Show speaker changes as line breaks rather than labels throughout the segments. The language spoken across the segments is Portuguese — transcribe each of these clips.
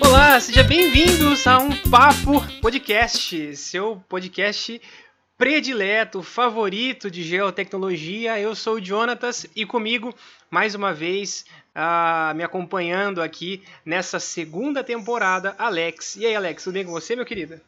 Olá, sejam bem-vindos a um Papo Podcast, seu podcast predileto, favorito de geotecnologia. Eu sou o Jonatas e comigo, mais uma vez, uh, me acompanhando aqui nessa segunda temporada, Alex. E aí, Alex, tudo bem com você, meu querido?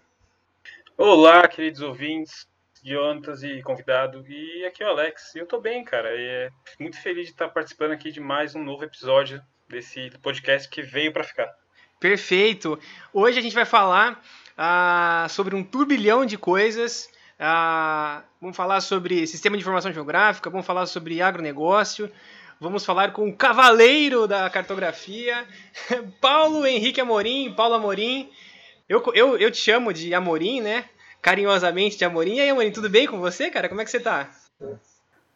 Olá, queridos ouvintes, Jonatas e convidado. E aqui é o Alex. Eu tô bem, cara. E é muito feliz de estar participando aqui de mais um novo episódio desse podcast que veio para ficar.
Perfeito! Hoje a gente vai falar ah, sobre um turbilhão de coisas. Ah, vamos falar sobre sistema de informação geográfica, vamos falar sobre agronegócio, vamos falar com o cavaleiro da cartografia, Paulo Henrique Amorim. Paulo Amorim, eu, eu, eu te chamo de Amorim, né? Carinhosamente de Amorim. E aí, Amorim, tudo bem com você, cara? Como é que você tá?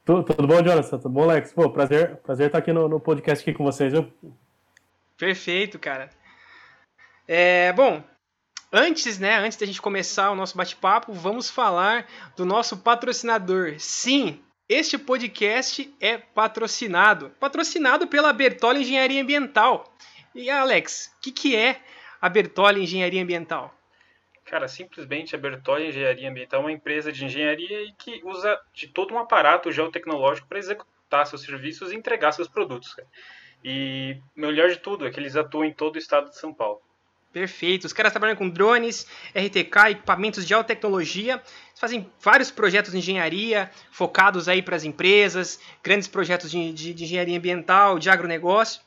Tudo, tudo bom, Jonathan? Tudo bom, Alex? Pô, prazer, prazer estar aqui no, no podcast aqui com vocês, viu?
Perfeito, cara. É, bom, antes, né, antes da gente começar o nosso bate-papo, vamos falar do nosso patrocinador. Sim, este podcast é patrocinado, patrocinado pela Bertolli Engenharia Ambiental. E Alex, o que, que é a Bertolli Engenharia Ambiental?
Cara, simplesmente a Bertolli Engenharia Ambiental é uma empresa de engenharia que usa de todo um aparato geotecnológico para executar seus serviços e entregar seus produtos. E melhor de tudo é que eles atuam em todo o estado de São Paulo.
Perfeito. Os caras trabalham com drones, RTK, equipamentos de alta tecnologia. Eles fazem vários projetos de engenharia focados aí para as empresas, grandes projetos de, de, de, engenharia ambiental, de agronegócio.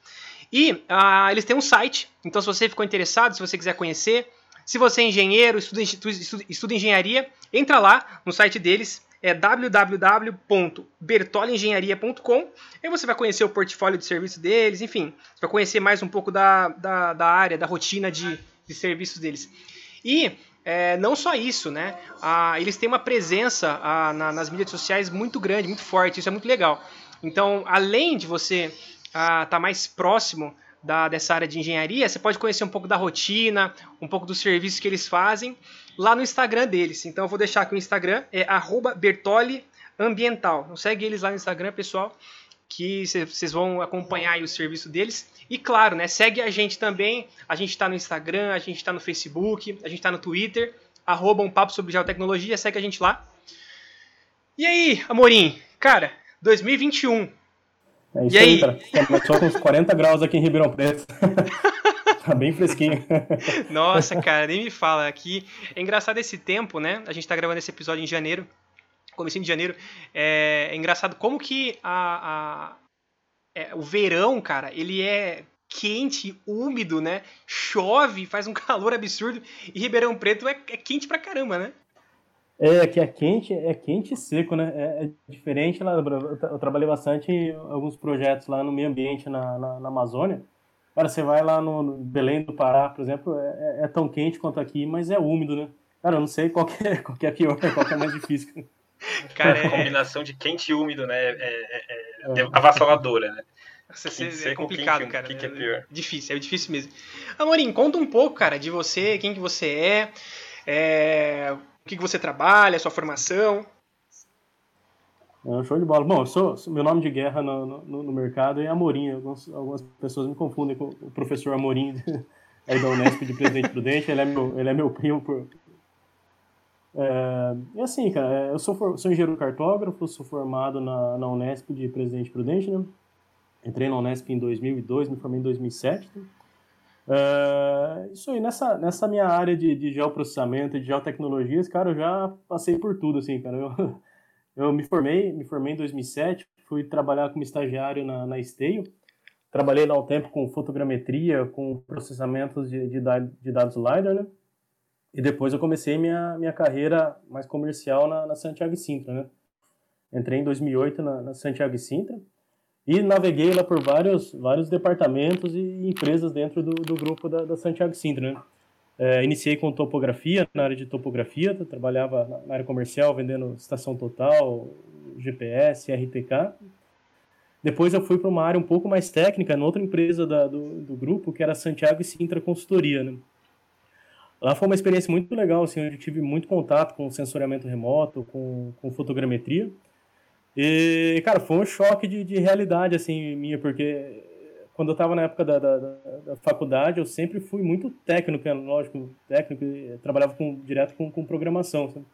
E uh, eles têm um site, então se você ficou interessado, se você quiser conhecer, se você é engenheiro, estuda, estuda, estuda engenharia, entra lá no site deles, é www.bertolengenharia.com. Aí você vai conhecer o portfólio de serviço deles, enfim, você vai conhecer mais um pouco da, da, da área, da rotina de, de serviços deles. E é, não só isso, né? Ah, eles têm uma presença ah, na, nas mídias sociais muito grande, muito forte, isso é muito legal. Então, além de você estar ah, tá mais próximo da, dessa área de engenharia, você pode conhecer um pouco da rotina, um pouco dos serviços que eles fazem lá no Instagram deles. Então eu vou deixar aqui o Instagram, é @bertoliambiental. Então segue eles lá no Instagram, pessoal, que vocês vão acompanhar o serviço deles. E claro, né, segue a gente também. A gente está no Instagram, a gente está no Facebook, a gente está no Twitter, arroba um papo sobre geotecnologia, segue a gente lá. E aí, Amorim, cara, 2021.
É isso e aí, aí cara. Começou com uns 40 graus aqui em Ribeirão Preto. Tá bem fresquinho.
Nossa, cara, nem me fala. Aqui é engraçado esse tempo, né? A gente tá gravando esse episódio em janeiro, comecinho de janeiro. É, é engraçado como que a, a é, o verão, cara, ele é quente, úmido, né? Chove, faz um calor absurdo. E Ribeirão Preto é, é quente pra caramba, né?
É, aqui é quente, é quente e seco, né? É, é, diferente lá. Eu trabalhei bastante em alguns projetos lá no meio ambiente na, na, na Amazônia. Cara, você vai lá no Belém do Pará, por exemplo, é, é, é, tão quente quanto aqui, mas é úmido, né? Cara, eu não sei qual que é, qual que é pior, qual que é mais difícil.
Cara, é... a combinação de quente e úmido, né? É, é, é, é avassaladora, né?
É complicado, cara. O que, que, é pior? Difícil, é difícil mesmo. Amorim, conta um pouco, cara, de você, quem que você é, é o que, que você trabalha, sua formação.
É, show de bola. Bom, sou, meu nome de guerra no, no, no mercado é Amorim. Algumas pessoas me confundem com o professor Amorim aí da Unesp de Presidente Prudente. Ele é meu, ele é meu primo. Por... É, e assim, cara, eu sou, sou engenheiro cartógrafo, sou formado na, na Unesp de Presidente Prudente, né? Entrei na Unesp em 2002, me formei em 2007. Né? É, isso aí, nessa, nessa minha área de, de geoprocessamento e de geotecnologias, cara, eu já passei por tudo, assim, cara. Eu, eu me formei, me formei em 2007, fui trabalhar como estagiário na, na Esteio. Trabalhei lá um tempo com fotogrametria, com processamentos de, de, de dados LiDAR, né? E depois eu comecei minha, minha carreira mais comercial na, na Santiago Sintra, né? Entrei em 2008 na, na Santiago Sintra e naveguei lá por vários, vários departamentos e empresas dentro do, do grupo da, da Santiago Sintra, né? É, iniciei com topografia, na área de topografia, trabalhava na área comercial, vendendo estação total, GPS, RTK. Depois eu fui para uma área um pouco mais técnica, em outra empresa da, do, do grupo, que era Santiago Sintra Consultoria, né? Lá foi uma experiência muito legal, assim, onde eu tive muito contato com sensoriamento remoto, com, com fotogrametria. E, cara, foi um choque de, de realidade, assim, minha, porque quando eu estava na época da, da, da, faculdade, eu sempre fui muito técnico, lógico, técnico, trabalhava com, direto com, com programação. Sabe?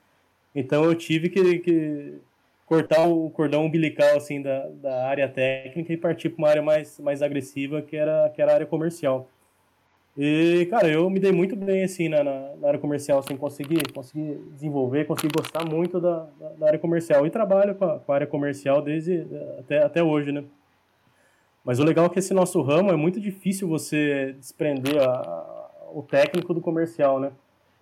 Então eu tive que, que, cortar o cordão umbilical assim da, da área técnica e partir para uma área mais, mais agressiva, que era, que era a área comercial. E, cara, eu me dei muito bem, assim, na, na, área comercial, assim, consegui, consegui desenvolver, consegui gostar muito da, da, da área comercial. E trabalho com a, com a, área comercial desde até, até hoje, né? Mas o legal é que esse nosso ramo é muito difícil você desprender a, o técnico do comercial, né?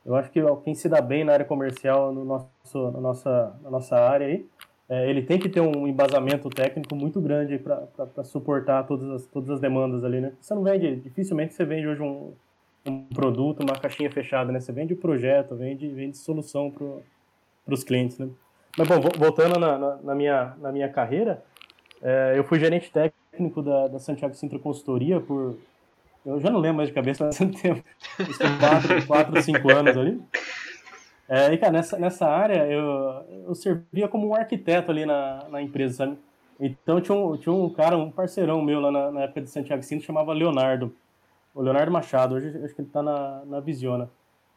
Eu acho que quem se dá bem na área comercial, no nosso, na, nossa, na nossa área aí, é, ele tem que ter um embasamento técnico muito grande para suportar todas as, todas as demandas ali, né? Você não vende, dificilmente você vende hoje um, um produto, uma caixinha fechada, né? Você vende o projeto, vende, vende solução para os clientes, né? Mas, bom, voltando na, na, na, minha, na minha carreira, é, eu fui gerente técnico da, da Santiago Sintra Consultoria por... Eu já não lembro mais de cabeça, faz tanto tempo. Quatro, quatro, cinco anos ali. É, e, cara, nessa, nessa área eu, eu servia como um arquiteto ali na, na empresa, sabe? Então tinha um, tinha um cara, um parceirão meu lá na, na época de Santiago Cinto, chamava Leonardo. O Leonardo Machado, hoje acho que ele tá na, na Visiona.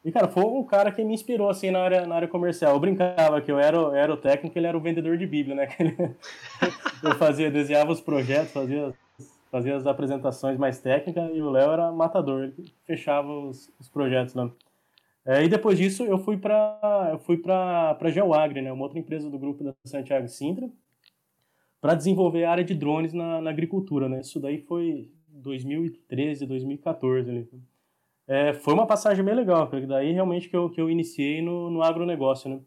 E, cara, foi um cara que me inspirou, assim, na área, na área comercial. Eu brincava que eu era, era o técnico, ele era o vendedor de Bíblia, né? eu fazia, desenhava os projetos, fazia, fazia as apresentações mais técnicas e o Léo era matador, ele fechava os, os projetos lá. É, e depois disso eu fui para fui para para Geoagri, né, uma outra empresa do grupo da Santiago Sintra, para desenvolver a área de drones na, na, agricultura, né? Isso daí foi 2013, 2014 ali. É, foi uma passagem bem legal, porque daí realmente que eu, que eu iniciei no, no agronegócio, né?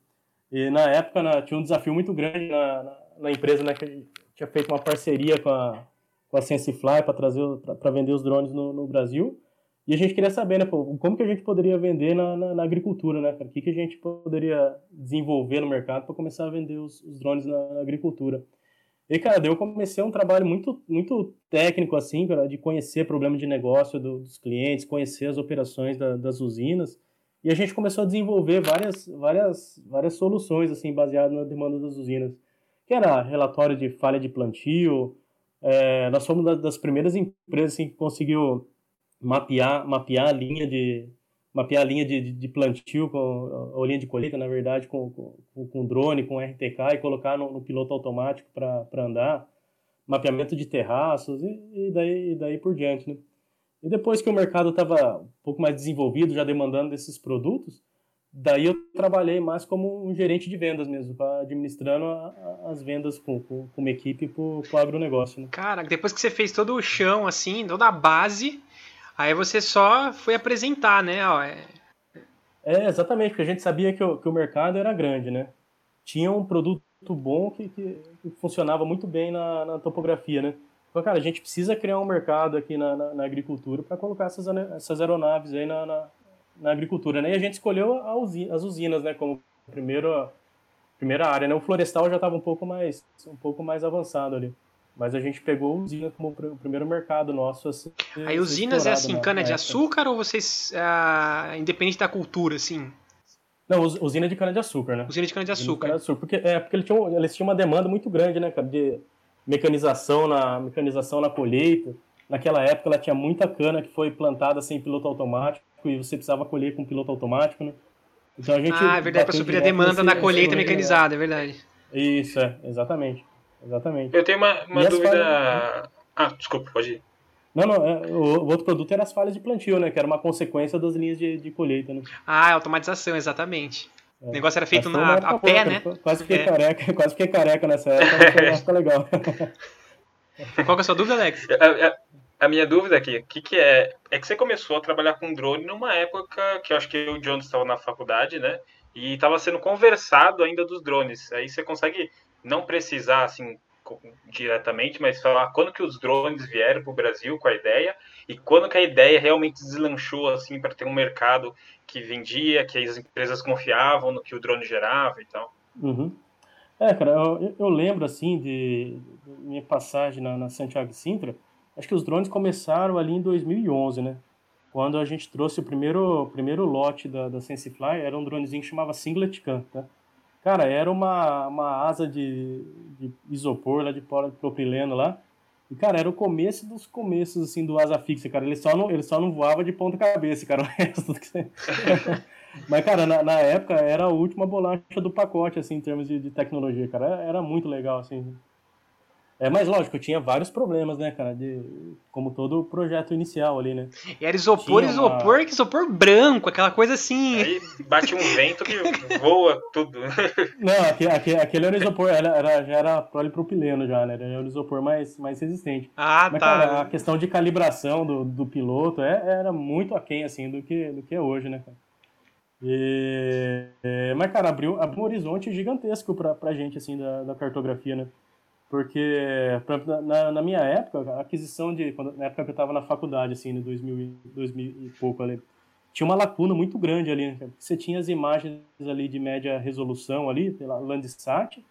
E na época na, tinha um desafio muito grande na, na, na, empresa, né? Que tinha feito uma parceria com a, com a SenseFly para trazer para vender os drones no, no Brasil. E a gente queria saber, né, pô, como que a gente poderia vender na, na, na agricultura, né? O que, que a gente poderia desenvolver no mercado para começar a vender os, os drones na, na, agricultura? E, cara, eu comecei um trabalho muito, muito técnico, assim, cara, de conhecer problema de negócio do, dos clientes, conhecer as operações da, das usinas. E a gente começou a desenvolver várias, várias, várias soluções, assim, baseadas na demanda das usinas. Que era relatório de falha de plantio. É, nós fomos das primeiras empresas assim, que conseguiu mapear, mapear a linha de mapear a linha de, de plantio, com, a linha de colheita, na verdade, com, com, com drone, com RTK e colocar no, no piloto automático para andar, mapeamento de terraços e, e, daí, e daí por diante, né? E depois que o mercado estava um pouco mais desenvolvido, já demandando desses produtos, daí eu trabalhei mais como um gerente de vendas mesmo, administrando a, a, as vendas com, com, com, uma equipe para o agronegócio. Né?
Cara, depois que você fez todo o chão, assim, toda a base, Aí você só foi apresentar, né?
é... é, exatamente, porque a gente sabia que o, que o mercado era grande, né? Tinha um produto bom que, que, funcionava muito bem na, na, topografia, né? Então, cara, a gente precisa criar um mercado aqui na, na, na agricultura para colocar essas, essas aeronaves aí na, na, na, agricultura, né? E a gente escolheu usina, as usinas, né? Como primeiro, primeira área, né? O florestal já estava um pouco mais um pouco mais avançado ali. Mas a gente pegou usina como o primeiro mercado nosso. Assim,
Aí usinas é assim, cana-de-açúcar ou vocês. Ah, independente da cultura, assim?
Não, usina de cana-de-açúcar, né?
Usina de cana-de-açúcar.
porque, é, porque eles tinham, eles tinham uma demanda muito grande, né, cara, de mecanização na, mecanização na colheita. Naquela época ela tinha muita cana que foi plantada sem piloto automático e você precisava colher com piloto automático, né?
Então a gente ah, é verdade, para suprir a demanda na colheita mecanizada, é verdade.
Isso, é, exatamente. Exatamente.
Eu tenho uma, uma dúvida. Falhas... Ah, desculpa, pode ir.
Não, não, é, o, o, outro produto era as falhas de plantio, né? Que era uma consequência das linhas de, de colheita, né?
Ah, automatização, exatamente. É. O negócio era feito na, a pé, boa, né?
Quase fiquei, é. careca, quase fiquei careca nessa época, mas foi legal.
Qual que é a sua dúvida, Alex?
A, a, a minha dúvida aqui, o que, que é? É que você começou a trabalhar com drone numa época que eu acho que o John estava na faculdade, né? E estava sendo conversado ainda dos drones. Aí você consegue não precisar assim diretamente, mas falar quando que os drones vieram para o Brasil com a ideia e quando que a ideia realmente deslanchou assim para ter um mercado que vendia, que as empresas confiavam no que o drone gerava e tal.
Uhum. É, cara, eu, eu lembro, assim, de, de minha passagem na, na Santiago Sintra, acho que os drones começaram ali em 2011, né? Quando a gente trouxe o primeiro, primeiro lote da, da SenseFly, era um dronezinho que chamava Singlet Cam, tá? Cara, era uma, uma asa de, de isopor, lá de propileno lá, e, cara, era o começo dos começos, assim, do asa fixa, cara. Ele só não, ele só não voava de ponta cabeça, cara. O resto... Mas, cara, na, na, época era a última bolacha do pacote, assim, em termos de, de tecnologia, cara. Era, era muito legal, assim. É, mas lógico, tinha vários problemas, né, cara? De, como todo projeto inicial ali, né?
E era isopor, tinha isopor, uma... isopor branco, aquela coisa assim.
Aí bate um vento que voa tudo.
Não, aquele, aquele, aquele era isopor, era, era, já era polipropileno já, né? Era um isopor mais, mais resistente.
Ah,
Mas,
tá.
Cara, a questão de calibração do, do piloto é, era muito aquém, assim, do que, do que é hoje, né, cara? E, é, mas, cara, abriu, abriu um horizonte gigantesco pra, pra gente, assim, da, da cartografia, né? Porque, na, na, minha época, a aquisição de. Quando, na época que eu estava na faculdade, assim, em 2000, 2000 e pouco ali, tinha uma lacuna muito grande ali. Né? Você tinha as imagens ali de média resolução ali, pela Landsat,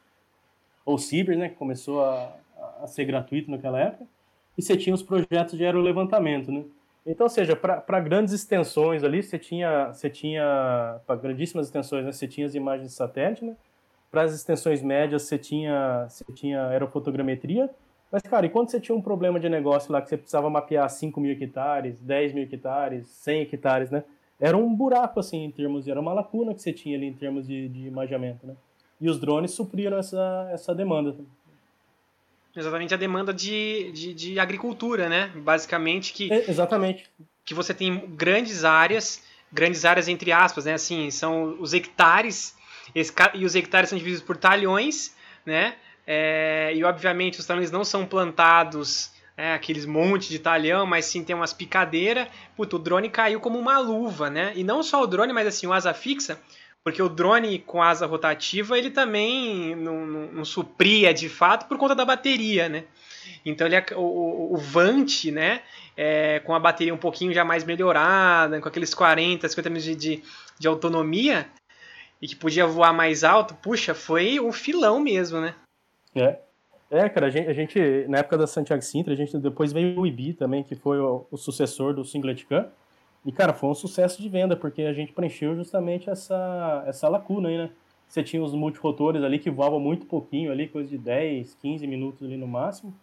ou Cibers, né, que começou a, a ser gratuito naquela época, e você tinha os projetos de aerolevantamento, né? Então, ou seja, para grandes extensões ali, você tinha, você tinha para grandíssimas extensões, né, você tinha as imagens de satélite, né? Para as extensões médias você tinha, você tinha aerofotogrametria, mas, cara, e quando você tinha um problema de negócio lá que você precisava mapear 5 mil hectares, 10 mil hectares, 100 hectares, né? Era um buraco, assim, em termos, era uma lacuna que você tinha ali em termos de, de imageamento, né? E os drones supriram essa, essa demanda.
Exatamente a demanda de, de, de agricultura, né? Basicamente que...
É, exatamente.
Que você tem grandes áreas, grandes áreas entre aspas, né? Assim, são os hectares e os hectares são divididos por talhões, né? É, e obviamente os talhões não são plantados é, aqueles montes de talhão, mas sim tem umas picadeiras. Puta, o drone caiu como uma luva, né? E não só o drone, mas assim, o asa fixa, porque o drone com asa rotativa ele também não, não, não supria de fato por conta da bateria, né? Então ele, o, o Vant, né, é, com a bateria um pouquinho já mais melhorada, com aqueles 40, 50 minutos de, de, de autonomia, e que podia voar mais alto, puxa, foi um filão mesmo, né?
É. É, cara, a gente, a gente, na época da Santiago Sintra, a gente depois veio o IBI também, que foi o, o sucessor do Singlet Cam. E, cara, foi um sucesso de venda, porque a gente preencheu justamente essa, essa lacuna aí, né? Você tinha os multirotores ali que voavam muito pouquinho ali, coisa de 10, 15 minutos ali no máximo.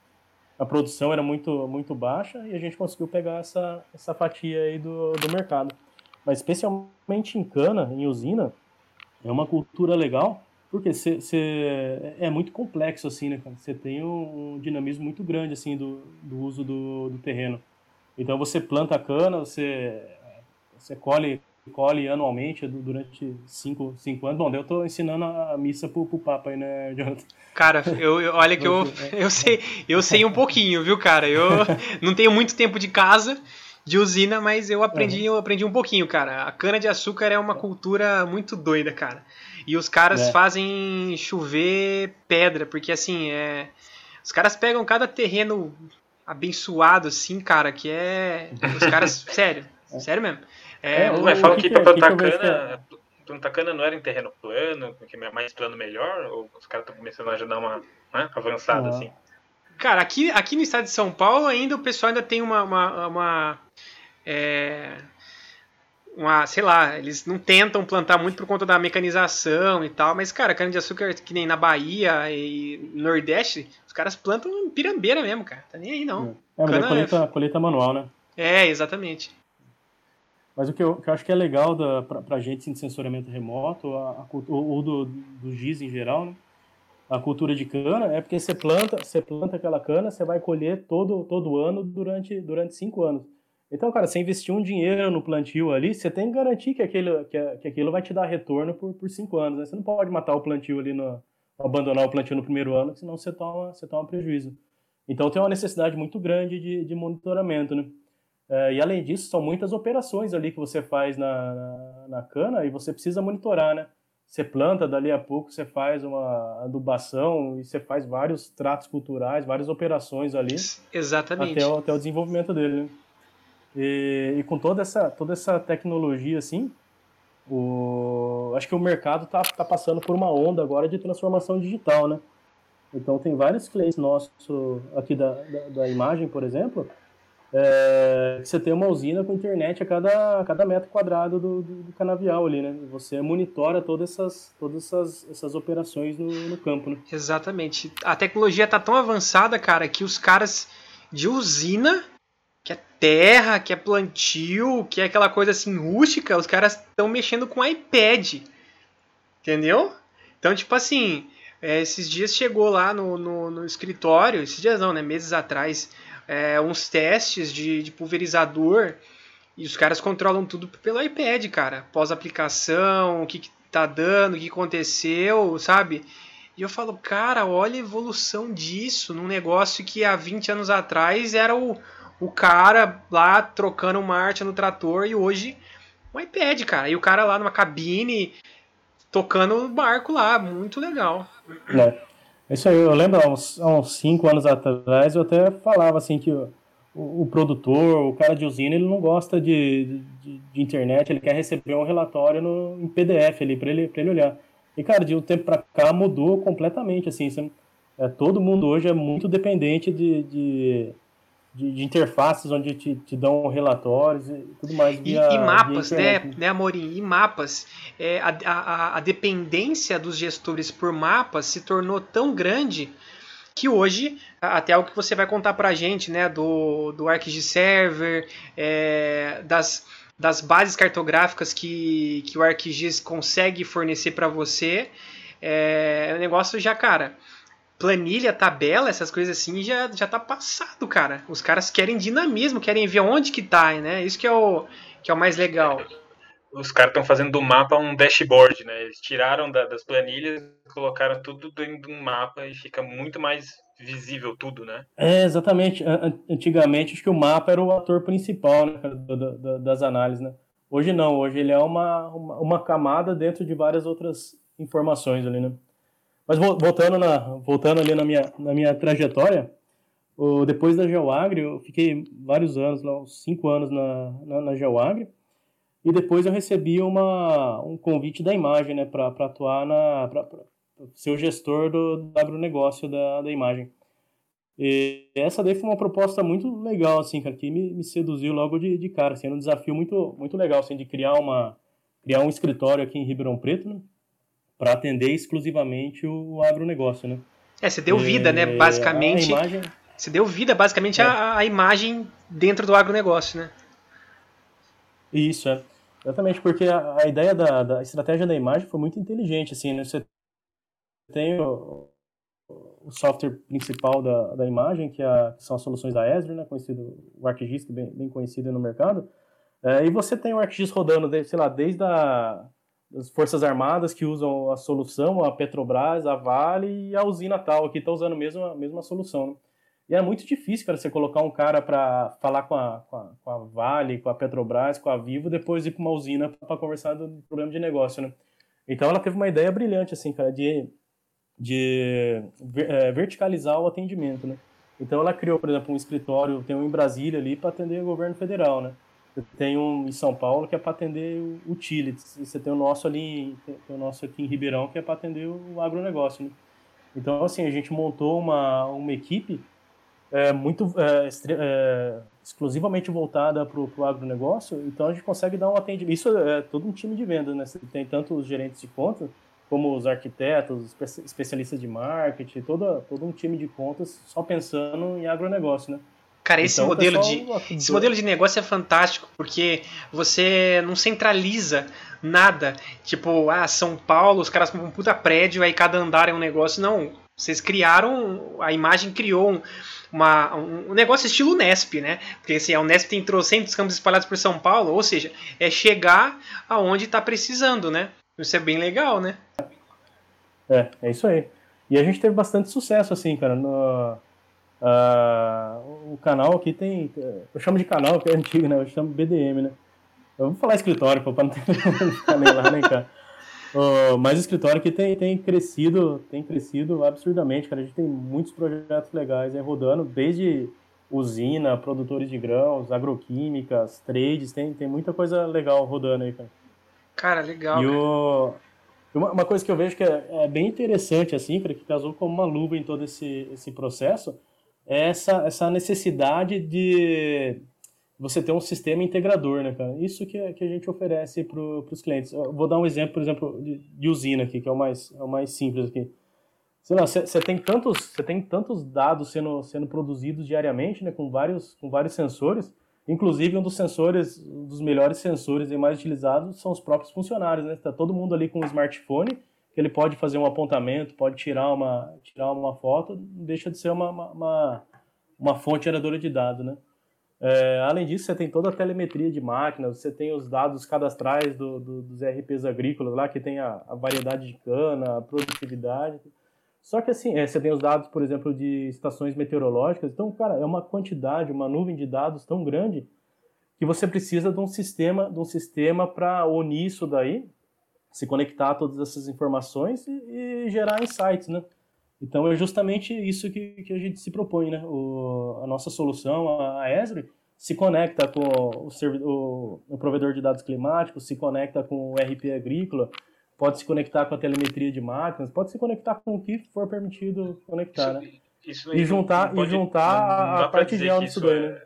A produção era muito, muito baixa e a gente conseguiu pegar essa, essa fatia aí do, do mercado. Mas especialmente em cana, em usina, é uma cultura legal, porque cê, cê, é muito complexo, assim, né, cara? Você tem um, dinamismo muito grande, assim, do, do uso do, do, terreno. Então, você planta a cana, você, você colhe, colhe anualmente durante cinco, cinco anos. Bom, eu estou ensinando a missa pro, pro Papa aí, né, Jonathan?
Cara, eu, eu olha que eu, eu, sei, eu sei um pouquinho, viu, cara? Eu não tenho muito tempo de casa, de usina, mas eu aprendi, uhum. eu aprendi um pouquinho, cara. A cana de açúcar é uma cultura muito doida, cara. E os caras é. fazem chover pedra, porque assim, é os caras pegam cada terreno abençoado assim, cara, que é os caras, sério, é. sério mesmo.
É, é mas falam que, que, pra plantar cana, plantar cana não era em terreno plano, porque é mais plano melhor, ou os caras estão começando a ajudar uma né, avançada assim.
Cara, aqui, aqui no estado de São Paulo ainda o pessoal ainda tem uma, uma, uma é, uma, sei lá, eles não tentam plantar muito por conta da mecanização e tal, mas, cara, cana-de-açúcar que nem na Bahia e no Nordeste, os caras plantam pirambeira mesmo, cara. Tá nem aí, não.
É, mas é colheita, é... colheita manual, né?
É, exatamente.
Mas o que eu, que eu acho que é legal da, pra, pra gente de sensoriamento remoto, a, a, ou do, do GIS em geral, né? a cultura de cana, é porque você planta, você planta aquela cana, você vai colher todo, todo ano durante, durante cinco anos. Então, cara, você investir um dinheiro no plantio ali, você tem que garantir que aquilo, que, que aquilo vai te dar retorno por, por cinco anos. Né? Você não pode matar o plantio ali, no, abandonar o plantio no primeiro ano, senão você toma, você toma prejuízo. Então, tem uma necessidade muito grande de, de monitoramento, né? É, e além disso, são muitas operações ali que você faz na, na, na, cana e você precisa monitorar, né? Você planta, dali a pouco você faz uma adubação e você faz vários tratos culturais, várias operações ali.
Exatamente.
Até o, até o desenvolvimento dele, né? E, e, com toda essa, toda essa tecnologia, assim, O, acho que o mercado está tá passando por uma onda agora de transformação digital, né? Então tem vários clientes nossos aqui da, da, da imagem, por exemplo, é, você tem uma usina com internet a cada, a cada metro quadrado do, do, do, canavial ali, né? Você monitora todas essas, todas essas, essas operações no, no campo, né?
Exatamente. A tecnologia está tão avançada, cara, que os caras de usina, que é terra, que é plantio, que é aquela coisa assim rústica, os caras estão mexendo com iPad. Entendeu? Então, tipo assim, é, esses dias chegou lá no, no, no escritório, esses dias não, né? Meses atrás é, uns testes de, de pulverizador e os caras controlam tudo pelo iPad, cara. Pós-aplicação, o que, que tá dando, o que aconteceu, sabe? E eu falo, cara, olha a evolução disso num negócio que há 20 anos atrás era o, o cara lá trocando marcha no trator e hoje um iPad, cara. E o cara lá numa cabine tocando o barco lá, muito legal.
É. Isso aí, eu lembro há uns, há uns cinco anos atrás, eu até falava assim que o, o, produtor, o cara de usina, ele não gosta de, de, de internet, ele quer receber um relatório no, em PDF ali para ele, ele olhar. E, cara, de um tempo para cá mudou completamente, assim, você, é, todo mundo hoje é muito dependente de, de de, de, interfaces onde te, te dão relatórios e tudo mais.
Via, e, e mapas, né, né, Amorim? E mapas. É, a, a, a dependência dos gestores por mapas se tornou tão grande que hoje, até o que você vai contar para a gente, né, do, do ArcGIS Server, é, das, das bases cartográficas que, que o ArcGIS consegue fornecer para você, é, o negócio já, cara, planilha, tabela, essas coisas assim, já, já tá passado, cara. Os caras querem dinamismo, querem ver onde que tá, né? Isso que é o, que é o mais legal.
Os caras estão fazendo do mapa um dashboard, né? Eles tiraram da, das planilhas, colocaram tudo dentro de um mapa e fica muito mais visível tudo, né?
É, exatamente. Antigamente, acho que o mapa era o ator principal né, das análises, né? Hoje não, hoje ele é uma, uma, uma camada dentro de várias outras informações ali, né? Mas voltando, na, voltando ali na minha, na minha trajetória, o, depois da Geoagri, eu fiquei vários anos, uns cinco anos na, na, na Geoagri, e depois eu recebi uma, um convite da imagem, né, para atuar na. Pra, ser o gestor do, do agronegócio da, da imagem. E essa daí foi uma proposta muito legal, assim, cara, que me, me seduziu logo de, de cara, assim, era um desafio muito, muito legal, assim, de criar uma criar um escritório aqui em Ribeirão Preto, né, para atender exclusivamente o agronegócio, né?
É, você deu vida, né? é, né? Basicamente. Imagem... Você deu vida, basicamente, é. a, a, imagem dentro do agronegócio, né?
Isso, é. Exatamente, porque a, a ideia da, da, estratégia da imagem foi muito inteligente, assim, né? Você tem o, o software principal da, da imagem, que, é que são as soluções da Esri, né? Conhecido, o ArcGIS, é bem, bem conhecido no mercado. É, e você tem o ArcGIS rodando, sei lá, desde a as Forças Armadas que usam a solução, a Petrobras, a Vale e a usina tal, que está usando a mesma, a mesma solução. Né? E é muito difícil, cara, você colocar um cara para falar com a, com a, com, a, Vale, com a Petrobras, com a Vivo, depois ir para uma usina para conversar do problema de negócio, né? Então ela teve uma ideia brilhante, assim, cara, de, de é, verticalizar o atendimento, né? Então ela criou, por exemplo, um escritório, tem um em Brasília ali para atender o governo federal, né? Tem um em São Paulo que é para atender o utilities, você tem o nosso ali, o nosso aqui em Ribeirão que é para atender o agronegócio, né? Então, assim, a gente montou uma, uma equipe é, muito é, é, exclusivamente voltada para o agronegócio, então a gente consegue dar um atendimento. Isso é todo um time de vendas, né? Você tem tanto os gerentes de conta, como os arquitetos, os especialistas de marketing, todo, todo um time de contas só pensando em agronegócio, né?
Cara, esse, então, modelo de, esse modelo de negócio é fantástico, porque você não centraliza nada. Tipo, ah, São Paulo, os caras com um puta prédio, aí cada andar é um negócio. Não, vocês criaram, a imagem criou um, uma, um negócio estilo Nesp, né? Porque assim, a Unesp tem trocentos campos espalhados por São Paulo, ou seja, é chegar aonde está precisando, né? Isso é bem legal, né?
É, é isso aí. E a gente teve bastante sucesso, assim, cara, no Uh, o canal aqui tem. Eu chamo de canal, que é antigo, né? Eu chamo BDM, né? Eu vou falar escritório, para não ficar nem lá nem cá. Uh, mas o escritório aqui tem, tem crescido, tem crescido absurdamente, cara. A gente tem muitos projetos legais aí rodando, desde usina, produtores de grãos, agroquímicas, trades, tem, tem muita coisa legal rodando aí, cara.
Cara, legal.
E o, uma, uma coisa que eu vejo que é, é bem interessante, assim, cara, que casou como uma luva em todo esse, esse processo, essa, essa necessidade de você ter um sistema integrador, né, cara? Isso que, que a gente oferece para os clientes. Eu vou dar um exemplo, por exemplo, de, de, usina aqui, que é o mais, é o mais simples aqui. Sei lá, você tem tantos, você tem tantos dados sendo, sendo produzidos diariamente, né, com vários, com vários sensores. Inclusive, um dos sensores, um dos melhores sensores e mais utilizados são os próprios funcionários, né? Tá todo mundo ali com um smartphone, ele pode fazer um apontamento, pode tirar uma, tirar uma foto, deixa de ser uma, uma, uma fonte geradora de dados, né? É, além disso, você tem toda a telemetria de máquinas, você tem os dados cadastrais do, do, dos RPs agrícolas lá, que tem a, a, variedade de cana, a produtividade. Só que assim, é, você tem os dados, por exemplo, de estações meteorológicas. Então, cara, é uma quantidade, uma nuvem de dados tão grande que você precisa de um sistema, de um sistema para unir isso daí, se conectar a todas essas informações e, e gerar insights, né? Então é justamente isso que, que a gente se propõe, né? O, a nossa solução, a Esri, se conecta com o, o, o, provedor de dados climáticos, se conecta com o RP agrícola, pode se conectar com a telemetria de máquinas, pode se conectar com o que for permitido conectar,
isso,
né?
Isso
e juntar,
pode,
e juntar a parte de disso daí,
é,
né?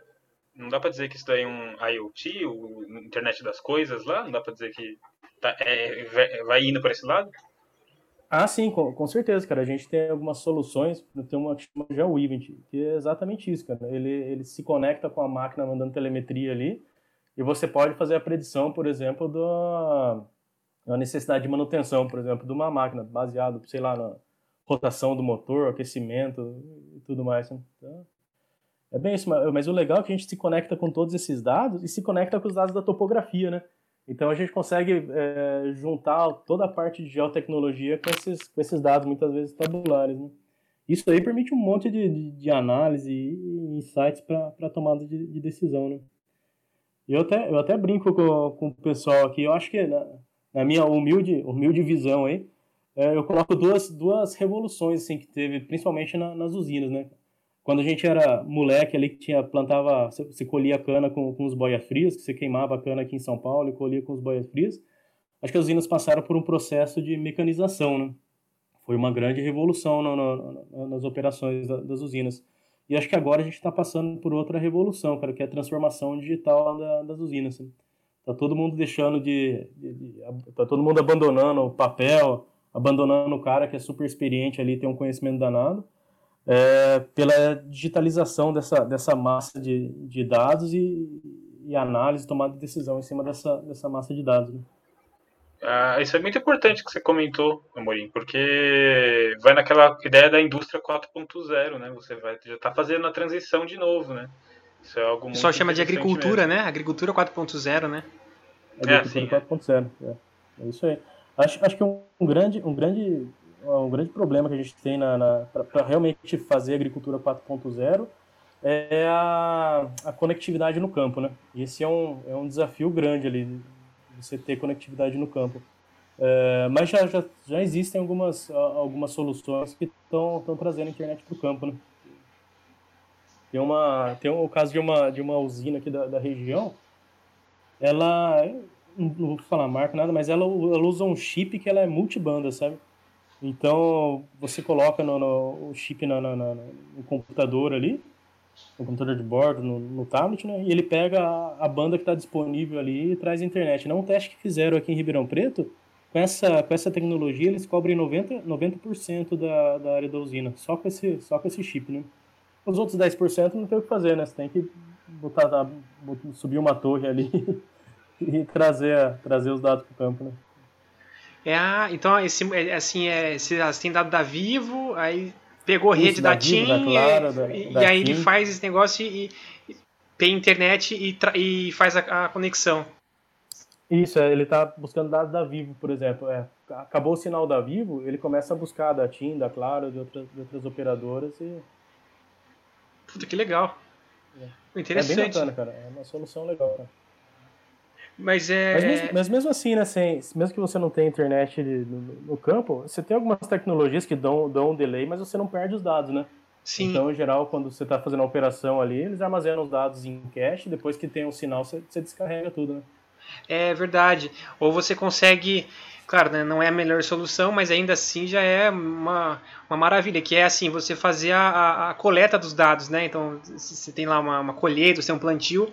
Não dá para dizer que isso daí é um IoT, o internet das coisas lá? Não dá para dizer que tá, é, vai indo para esse lado?
Ah, sim, com, com, certeza, cara. A gente tem algumas soluções, tem uma que chama GeoEvent, que é exatamente isso, cara. Ele, ele se conecta com a máquina mandando telemetria ali, e você pode fazer a predição, por exemplo, da, da necessidade de manutenção, por exemplo, de uma máquina, baseado, sei lá, na rotação do motor, aquecimento e tudo mais. Né? Então, é bem isso, mas o legal é que a gente se conecta com todos esses dados e se conecta com os dados da topografia, né? Então a gente consegue é, juntar toda a parte de geotecnologia com esses, com esses dados, muitas vezes tabulares. Né? Isso aí permite um monte de, de, de análise e insights para tomada de, de, decisão. Né? Eu, até, eu até brinco com, com o pessoal aqui, eu acho que na, na minha humilde, humilde visão aí, é, eu coloco duas, duas revoluções assim, que teve, principalmente na, nas usinas. Né? Quando a gente era moleque ali, que tinha, plantava, você colhia cana com, com os boias frias, que você queimava a cana aqui em São Paulo e colhia com os boias frias, acho que as usinas passaram por um processo de mecanização, né? Foi uma grande revolução no, no, nas operações das usinas. E acho que agora a gente está passando por outra revolução, cara, que é a transformação digital da, das usinas. Assim. Tá todo mundo deixando de, de, de, Tá todo mundo abandonando o papel, abandonando o cara que é super experiente ali, tem um conhecimento danado é, pela digitalização dessa, dessa massa de, de dados e, e análise, tomada de decisão em cima dessa, dessa massa de dados. Né?
Ah, isso é muito importante que você comentou, Amorim, porque vai naquela ideia da indústria 4.0, né? Você vai já está fazendo a transição de novo, né?
Isso é algo muito Só chama de agricultura, mesmo. né? Agricultura 4.0, né?
Agricultura é, 4.0, é. é isso aí. Acho, acho que um grande, um grande um grande problema que a gente tem na, na para realmente fazer agricultura 4.0 é a, a, conectividade no campo, né? E esse é um, é um desafio grande ali, você ter conectividade no campo. É, mas já, já, já existem algumas, algumas soluções que estão trazendo internet para o campo, né? Tem, uma, tem o caso de uma, de uma usina aqui da, da região, ela, não vou falar marca nada, mas ela, ela usa um chip que ela é multibanda, sabe? Então, você coloca no, no o chip no, no, no, computador ali, no computador de bordo, no, no tablet, né? E ele pega a, a banda que está disponível ali e traz a internet. Não um teste que fizeram aqui em Ribeirão Preto, com essa, com essa tecnologia, eles cobrem 90%, 90 da, da área da usina, só com, esse, só com esse chip, né? Os outros 10% não tem o que fazer, né? Você tem que botar, subir uma torre ali e trazer, trazer os dados para o campo, né?
É, a, então, esse, é, assim, é, você tem dado da Vivo, aí pegou rede Isso, da, da TIM, da Claro, da, e, da e aí ele faz esse negócio e, e tem internet e, e faz a, a, conexão.
Isso, é, ele está buscando dados da Vivo, por exemplo. É, acabou o sinal da Vivo, ele começa a buscar da TIM, da Claro, de outras, de outras operadoras e...
Puta, que legal.
É. Interessante. É bem bacana, cara. É uma solução legal, cara.
Mas é.
Mas mesmo, mas mesmo assim, né? Sem, mesmo que você não tenha internet no, no, campo, você tem algumas tecnologias que dão, dão um delay, mas você não perde os dados, né?
Sim.
Então, em geral, quando você está fazendo a operação ali, eles armazenam os dados em cache, depois que tem um sinal, você, você descarrega tudo, né?
É verdade. Ou você consegue, claro, né, não é a melhor solução, mas ainda assim já é uma, uma maravilha, que é assim, você fazer a, a, a coleta dos dados, né? Então, se você tem lá uma, uma colheita, você tem um plantio,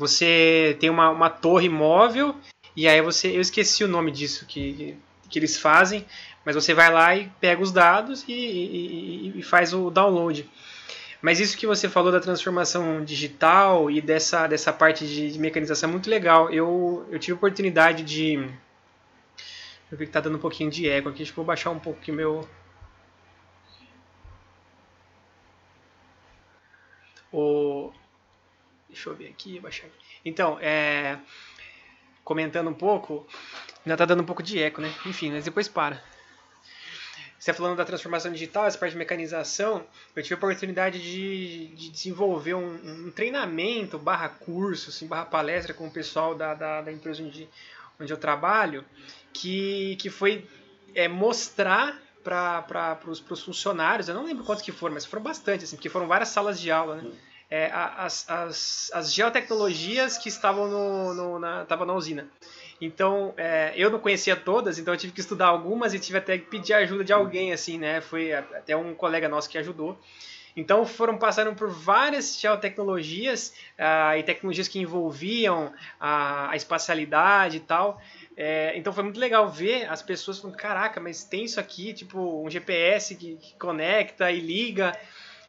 você tem uma, uma torre móvel, e aí você, eu esqueci o nome disso que, que eles fazem, mas você vai lá e pega os dados e, e, e faz o download. Mas isso que você falou da transformação digital e dessa, dessa parte de, mecanização é muito legal. Eu, eu tive a oportunidade de. Eu vi que tá dando um pouquinho de eco aqui, acho que vou baixar um pouco meu. O... Deixa eu ver aqui, baixar aqui. Então, é... comentando um pouco, ainda tá dando um pouco de eco, né? Enfim, mas depois para. Você falando da transformação digital, essa parte de mecanização, eu tive a oportunidade de, de desenvolver um, um, treinamento barra curso, assim, barra palestra com o pessoal da, da, da empresa onde, onde eu trabalho, que, que foi é, mostrar para os funcionários, eu não lembro quantos que foram, mas foram bastante, assim, porque foram várias salas de aula, né? É, as, as, as geotecnologias que estavam no, no, na, na usina. Então, é, eu não conhecia todas, então eu tive que estudar algumas e tive até que pedir ajuda de alguém, assim, né? Foi até um colega nosso que ajudou. Então foram passando por várias geotecnologias uh, e tecnologias que envolviam a, a espacialidade e tal. É, então foi muito legal ver as pessoas falando, caraca, mas tem isso aqui, tipo um GPS que, que, conecta e liga.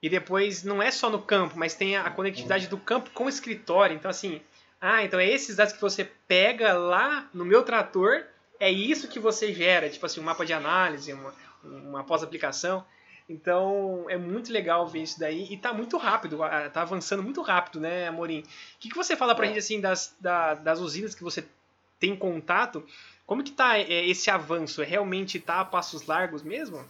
E depois não é só no campo, mas tem a conectividade do campo com o escritório. Então assim, ah, então é esses dados que você pega lá no meu trator, é isso que você gera, tipo assim, um mapa de análise, uma, uma pós-aplicação. Então é muito legal ver isso daí e tá muito rápido, tá avançando muito rápido, né, Amorim? O que, que você fala pra é. gente assim das, da, das usinas que você tem contato? Como que tá é, esse avanço? É realmente tá a passos largos mesmo?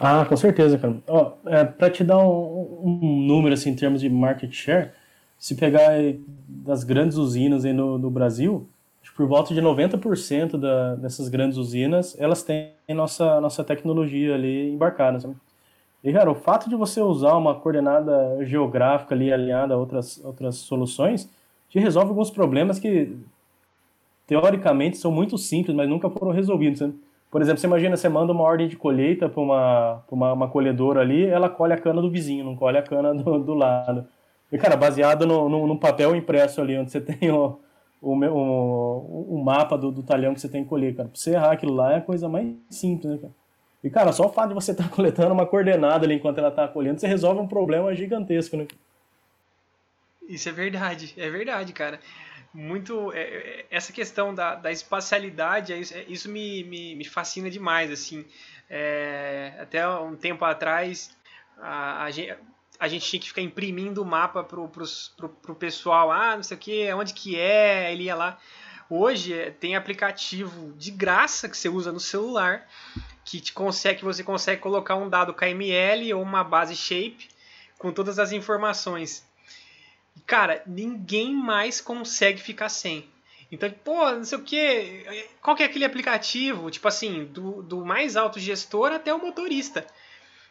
Ah, com certeza, cara. Ó, é, te dar um, um, número assim, em termos de market share, se pegar das grandes usinas aí no, no Brasil, por volta de 90% da, dessas grandes usinas, elas têm nossa, nossa tecnologia ali embarcada. Sabe? E, cara, o fato de você usar uma coordenada geográfica ali alinhada a outras, outras soluções, te resolve alguns problemas que, teoricamente, são muito simples, mas nunca foram resolvidos. Sabe? Por exemplo, você imagina, você manda uma ordem de colheita para uma, uma, uma colhedora ali, ela colhe a cana do vizinho, não colhe a cana do, do lado. E, cara, baseado no, no, papel impresso ali, onde você tem o, o, o, o mapa do, do talhão que você tem que colher, cara. Pra você errar aquilo lá é a coisa mais simples, né, cara? E, cara, só o fato de você estar tá coletando uma coordenada ali enquanto ela está colhendo, você resolve um problema gigantesco, né?
Isso é verdade, é verdade, cara. Muito. É, é, essa questão da, da espacialidade, isso, é, isso me, me, me, fascina demais, assim. É, até um tempo atrás, a, a gente a gente tinha que ficar imprimindo o mapa pro, pro, pro, pro pessoal, ah, não sei o que, onde que é, ele ia lá. Hoje é, tem aplicativo de graça que você usa no celular que te consegue, você consegue colocar um dado KML ou uma base shape com todas as informações. Cara, ninguém mais consegue ficar sem. Então, pô, não sei o que, qual que é aquele aplicativo, tipo assim, do, do mais alto gestor até o motorista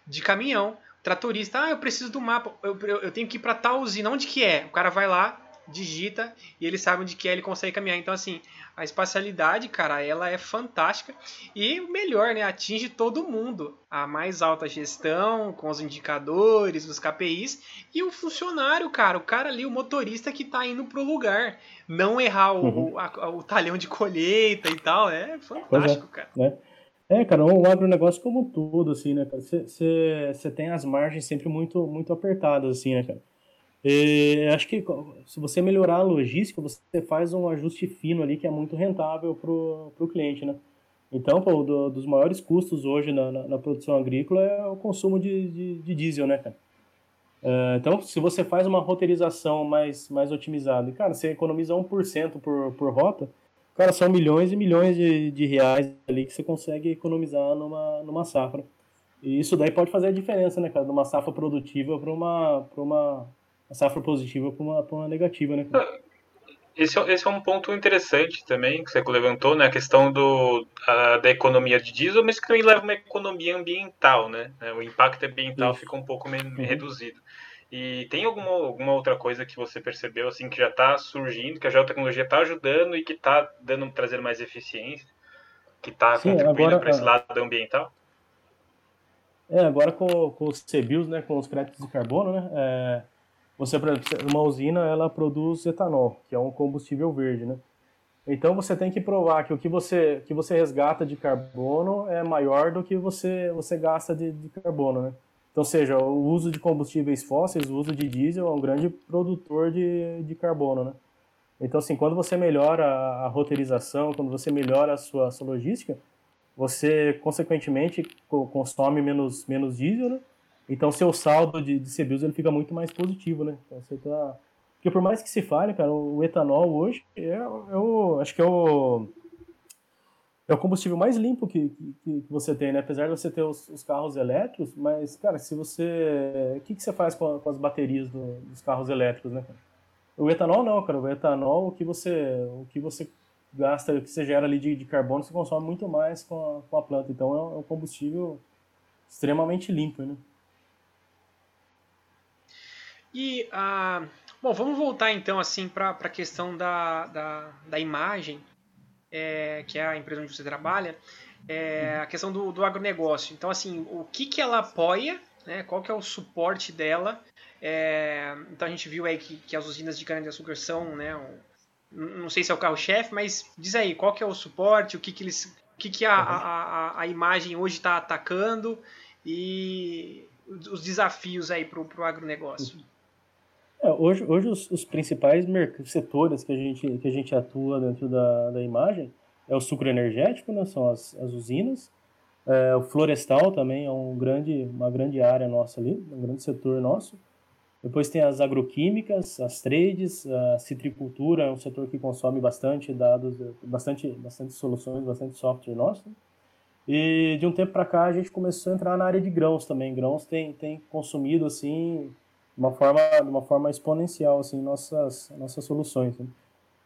de caminhão tratorista, ah, eu preciso do mapa, eu, eu, eu tenho que ir para tal usina, onde que é? O cara vai lá, digita e ele sabe onde que é, ele consegue caminhar. Então, assim, a espacialidade, cara, ela é fantástica e o melhor, né? Atinge todo mundo. A mais alta gestão, com os indicadores, os KPIs e o funcionário, cara, o cara ali, o motorista que tá indo pro lugar. Não errar o, uhum. o, a, o talhão de colheita e tal, é fantástico, é, cara.
Né? É, cara, o agronegócio como um todo, assim, né, cara? Você tem as margens sempre muito, muito apertadas, assim, né, cara? Acho que se você melhorar a logística, você faz um ajuste fino ali que é muito rentável pro, pro cliente, né? Então, pô, do, dos maiores custos hoje na, na, na, produção agrícola é o consumo de, de, de diesel, né, cara? É, então, se você faz uma roteirização mais, mais otimizada, e, cara, você economiza 1% por, por rota, Cara, são milhões e milhões de, de reais ali que você consegue economizar numa, numa safra. E isso daí pode fazer a diferença, né, cara? De uma safra produtiva para uma, uma, uma safra positiva para uma, uma negativa, né?
Esse, é, esse é um ponto interessante também que você levantou, né? A questão do, a, da economia de diesel, mas que também leva uma economia ambiental, né? O impacto ambiental Isso. fica um pouco uhum. reduzido. E tem alguma, alguma outra coisa que você percebeu assim que já está surgindo, que a geotecnologia está ajudando e que está dando trazendo mais eficiência, que está contribuindo para esse lado ambiental?
É, agora com, com os CBIOS, né, com os créditos de carbono, né, é, você, uma usina, ela produz etanol, que é um combustível verde, né? Então você tem que provar que o que você, que você resgata de carbono é maior do que você, você gasta de, de carbono, né? Então, seja, o uso de combustíveis fósseis, o uso de diesel é um grande produtor de, de carbono, né? Então, assim, quando você melhora a, a roteirização, quando você melhora a sua, a sua logística, você, consequentemente, consome menos, menos diesel, né? Então, seu saldo de, de ele fica muito mais positivo, né? Então, você tá... Porque por mais que se fale, cara, o etanol hoje é, é o... Acho que é o... É o combustível mais limpo que, que, que você tem, né? Apesar de você ter os, os, carros elétricos, mas, cara, se você... O que, que você faz com, com as baterias do, dos carros elétricos, né? O etanol não, cara. O etanol, o que você... O que você gasta, o que você gera ali de, de carbono, você consome muito mais com a, com a planta. Então é um, é um combustível extremamente limpo, né?
E, ah, bom, vamos voltar então assim para a questão da, da, da imagem, é, que é a empresa onde você trabalha, é, a questão do, do agronegócio. Então, assim, o que, que ela apoia, né, qual que é o suporte dela. É, então a gente viu aí que, que as usinas de cana-de-açúcar são né, não sei se é o carro-chefe, mas diz aí, qual que é o suporte, o que, que eles. O que, que a, a, a imagem hoje está atacando e os desafios aí para o agronegócio.
É, hoje hoje os, os, principais setores que a gente, que a gente atua dentro da, da imagem é o sucro energético, né, são as, as usinas, é, o florestal também é um grande, uma grande área nossa ali, um grande setor nosso. Depois tem as agroquímicas, as trades, a citricultura é um setor que consome bastante dados, bastante, bastante soluções, bastante software nosso. E de um tempo para cá a gente começou a entrar na área de grãos também. Grãos tem, tem consumido assim uma forma, de uma forma exponencial assim nossas nossas soluções. Né?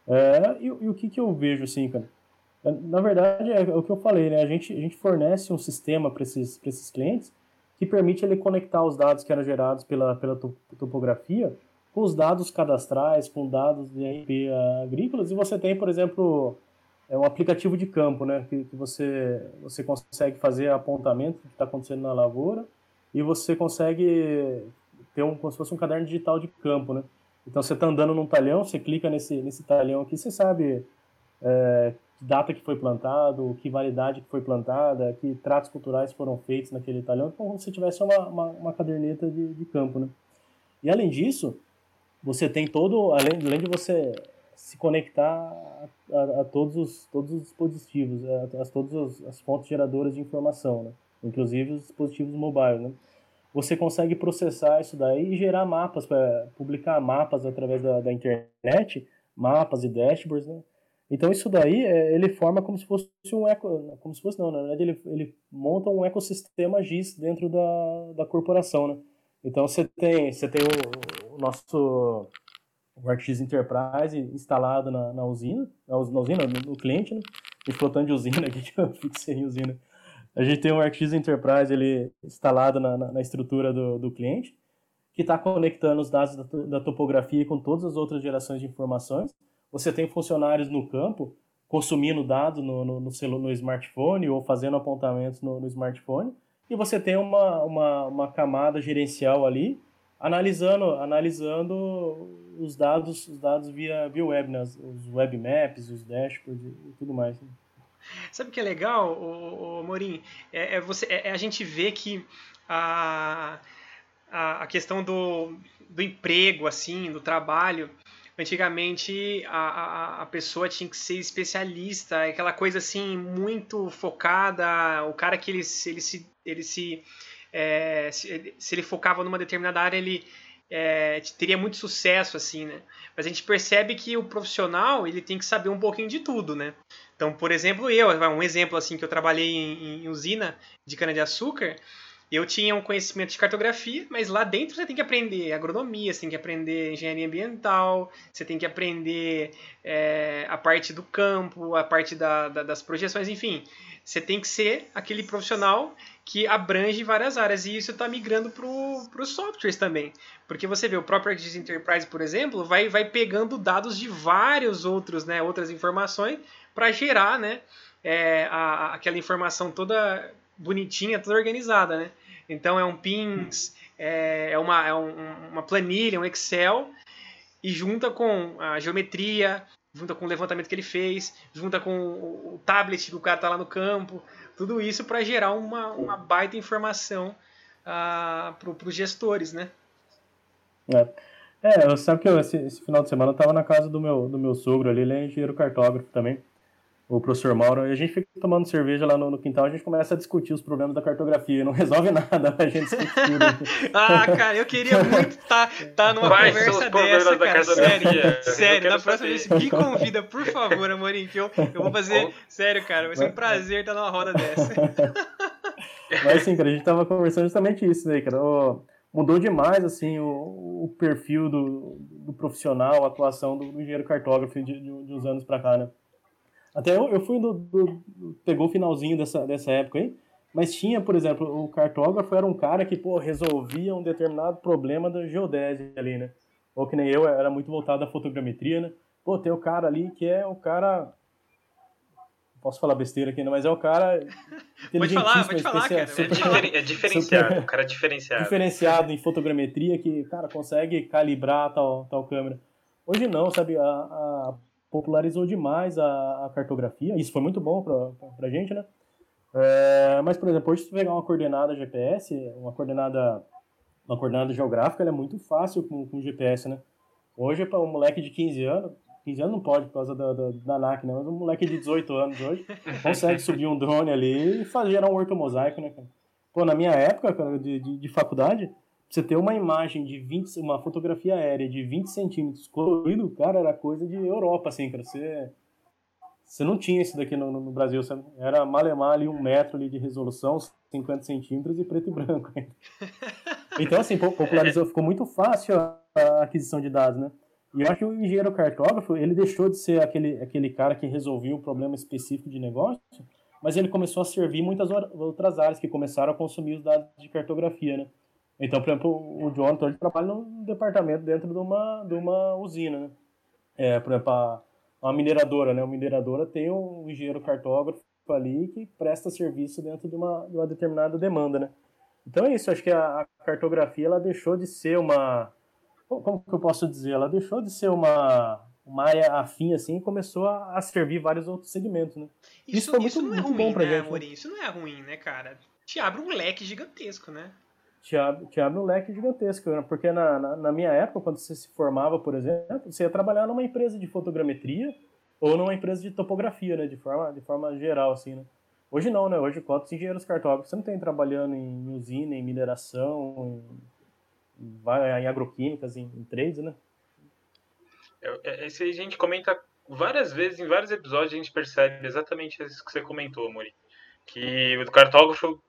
É, e, e, o que, que eu vejo assim, cara? É, na verdade é o que eu falei, né? A gente a gente fornece um sistema para esses para esses clientes que permite ele conectar os dados que eram gerados pela, pela topografia com os dados cadastrais, com dados de RP agrícolas, e você tem, por exemplo, é um aplicativo de campo, né, que, que você, você consegue fazer apontamento do que está acontecendo na lavoura, e você consegue ter um, como se fosse um caderno digital de campo, né. Então você está andando num talhão, você clica nesse, nesse talhão aqui, você sabe é, data que foi plantado, que validade que foi plantada, que tratos culturais foram feitos naquele talhão, como se tivesse uma, uma, uma caderneta de, de, campo, né? E além disso, você tem todo, além, além de você se conectar a, a, a todos, os, todos os dispositivos, a, a todas as fontes geradoras de informação, né? inclusive os dispositivos mobile, né? Você consegue processar isso daí e gerar mapas, para publicar mapas através da, da internet, mapas e dashboards, né? Então isso daí é, ele forma como se fosse um eco, como se fosse não, na verdade ele, ele monta um ecossistema GIS dentro da, da corporação, né? Então você tem você tem o, o nosso o ArcGIS Enterprise instalado na, na usina, na, usina, no, no cliente, né? Explotando de usina aqui que eu fixei em usina. A gente tem o ArcGIS Enterprise ele instalado na, na, na estrutura do, do cliente, que está conectando os dados da, da topografia com todas as outras gerações de informações você tem funcionários no campo consumindo dados no, no, no, no smartphone ou fazendo apontamentos no, no, smartphone, e você tem uma, uma, uma camada gerencial ali analisando, analisando os dados, os dados via, via web, né? os web maps, os dashboards e tudo mais. Né?
Sabe o que é legal, o, Morim? É, é, você, é, é, a gente vê que a, a, a questão do, do emprego, assim, do trabalho, Antigamente a, a, a, pessoa tinha que ser especialista, aquela coisa assim muito focada. O cara que ele, ele se, ele se, é, se, se, ele focava numa determinada área, ele é, teria muito sucesso assim, né? Mas a gente percebe que o profissional ele tem que saber um pouquinho de tudo, né? Então, por exemplo, eu, um exemplo assim que eu trabalhei em, em usina de cana de açúcar eu tinha um conhecimento de cartografia, mas lá dentro você tem que aprender agronomia, você tem que aprender engenharia ambiental, você tem que aprender é, a parte do campo, a parte da, da, das projeções, enfim. Você tem que ser aquele profissional que abrange várias áreas. E isso está migrando para os softwares também. Porque você vê, o próprio ArcGIS Enterprise, por exemplo, vai, vai pegando dados de vários outros, né, outras informações para gerar né, é, a, aquela informação toda bonitinha, toda organizada. Né? Então é um pins, é, é, uma, é um, uma planilha, um Excel, e junta com a geometria, junta com o levantamento que ele fez, junta com o tablet que o cara está lá no campo, tudo isso para gerar uma, uma baita informação ah, para os gestores, né?
É. É, sabe que eu, esse, esse, final de semana eu estava na casa do meu, do meu sogro ali, ele é engenheiro cartógrafo também o professor Mauro, e a gente fica tomando cerveja lá no, no, quintal, a gente começa a discutir os problemas da cartografia, não resolve nada, a gente discute tudo.
ah, cara, eu queria muito estar tá, tá numa Quais conversa dessa, cara, sério, sério, na próxima vez me convida, por favor, Amorim, que eu, eu vou fazer, sério, cara, vai ser um prazer estar numa roda dessa.
Mas sim, cara, a gente tava conversando justamente isso aí, cara, mudou demais, assim, o, o perfil do, do profissional, a atuação do, do engenheiro cartógrafo de, de, de uns anos para cá, né? Até eu, eu fui do, do, Pegou o finalzinho dessa, dessa época aí. Mas tinha, por exemplo, o cartógrafo era um cara que, pô, resolvia um determinado problema da geodésia ali, né? Ou que nem eu, era muito voltado à fotogrametria, né? Pô, tem o cara ali que é o cara. Posso falar besteira aqui, né? Mas é o cara.
Pode falar, pode falar, cara.
Super, é, diferenciado, super, o cara é diferenciado.
Diferenciado em fotogrametria que, cara, consegue calibrar tal, tal câmera. Hoje não, sabe? A, a popularizou demais a, a cartografia, isso foi muito bom para a gente, né? É, mas, por exemplo, hoje se pegar uma coordenada GPS, uma coordenada, uma coordenada geográfica, ela é muito fácil com, com GPS, né? Hoje, para um moleque de 15 anos, 15 anos não pode por causa da, da, da NAC, né? Mas um moleque de 18 anos hoje consegue subir um drone ali e fazer gerar um ortomosaico, né, cara? Pô, na minha época, de, de, de faculdade, você ter uma imagem de 20, uma fotografia aérea de 20 centímetros colorido, cara, era coisa de Europa, assim, cara. Você, você não tinha isso daqui no, no Brasil, sabe? Era malemar ali um metro ali de resolução, 50 centímetros e preto e branco. Então, assim, popularizou, ficou muito fácil a aquisição de dados, né? E eu acho que o engenheiro cartógrafo, ele deixou de ser aquele, aquele cara que resolvia um problema específico de negócio, mas ele começou a servir muitas outras áreas que começaram a consumir os dados de cartografia, né? Então, por exemplo, o Jonathan ele trabalha num departamento dentro de uma, de uma usina, né? É, por exemplo, a, uma mineradora, né? Uma mineradora tem um engenheiro cartógrafo ali que presta serviço dentro de uma, de uma determinada demanda, né? Então é isso, acho que a, a, cartografia ela deixou de ser uma. Como que eu posso dizer? Ela deixou de ser uma, uma área afim assim e começou a, a servir vários outros segmentos, né?
Isso, isso muito, não é ruim, né, gente. Né? Isso não é ruim, né, cara? Te abre um leque gigantesco, né?
Te abre, te abre um leque gigantesco, né? porque na, na, na, minha época, quando você se formava, por exemplo, você ia trabalhar numa empresa de fotogrametria ou numa empresa de topografia, né? De forma, de forma geral, assim, né? Hoje não, né? Hoje, quantos engenheiros cartógrafos você não tem trabalhando em usina, em mineração, em, em agroquímicas, em, em trades, né?
É, esse a gente comenta várias vezes, em vários episódios, a gente percebe exatamente isso que você comentou, Mori. Que o cartógrafo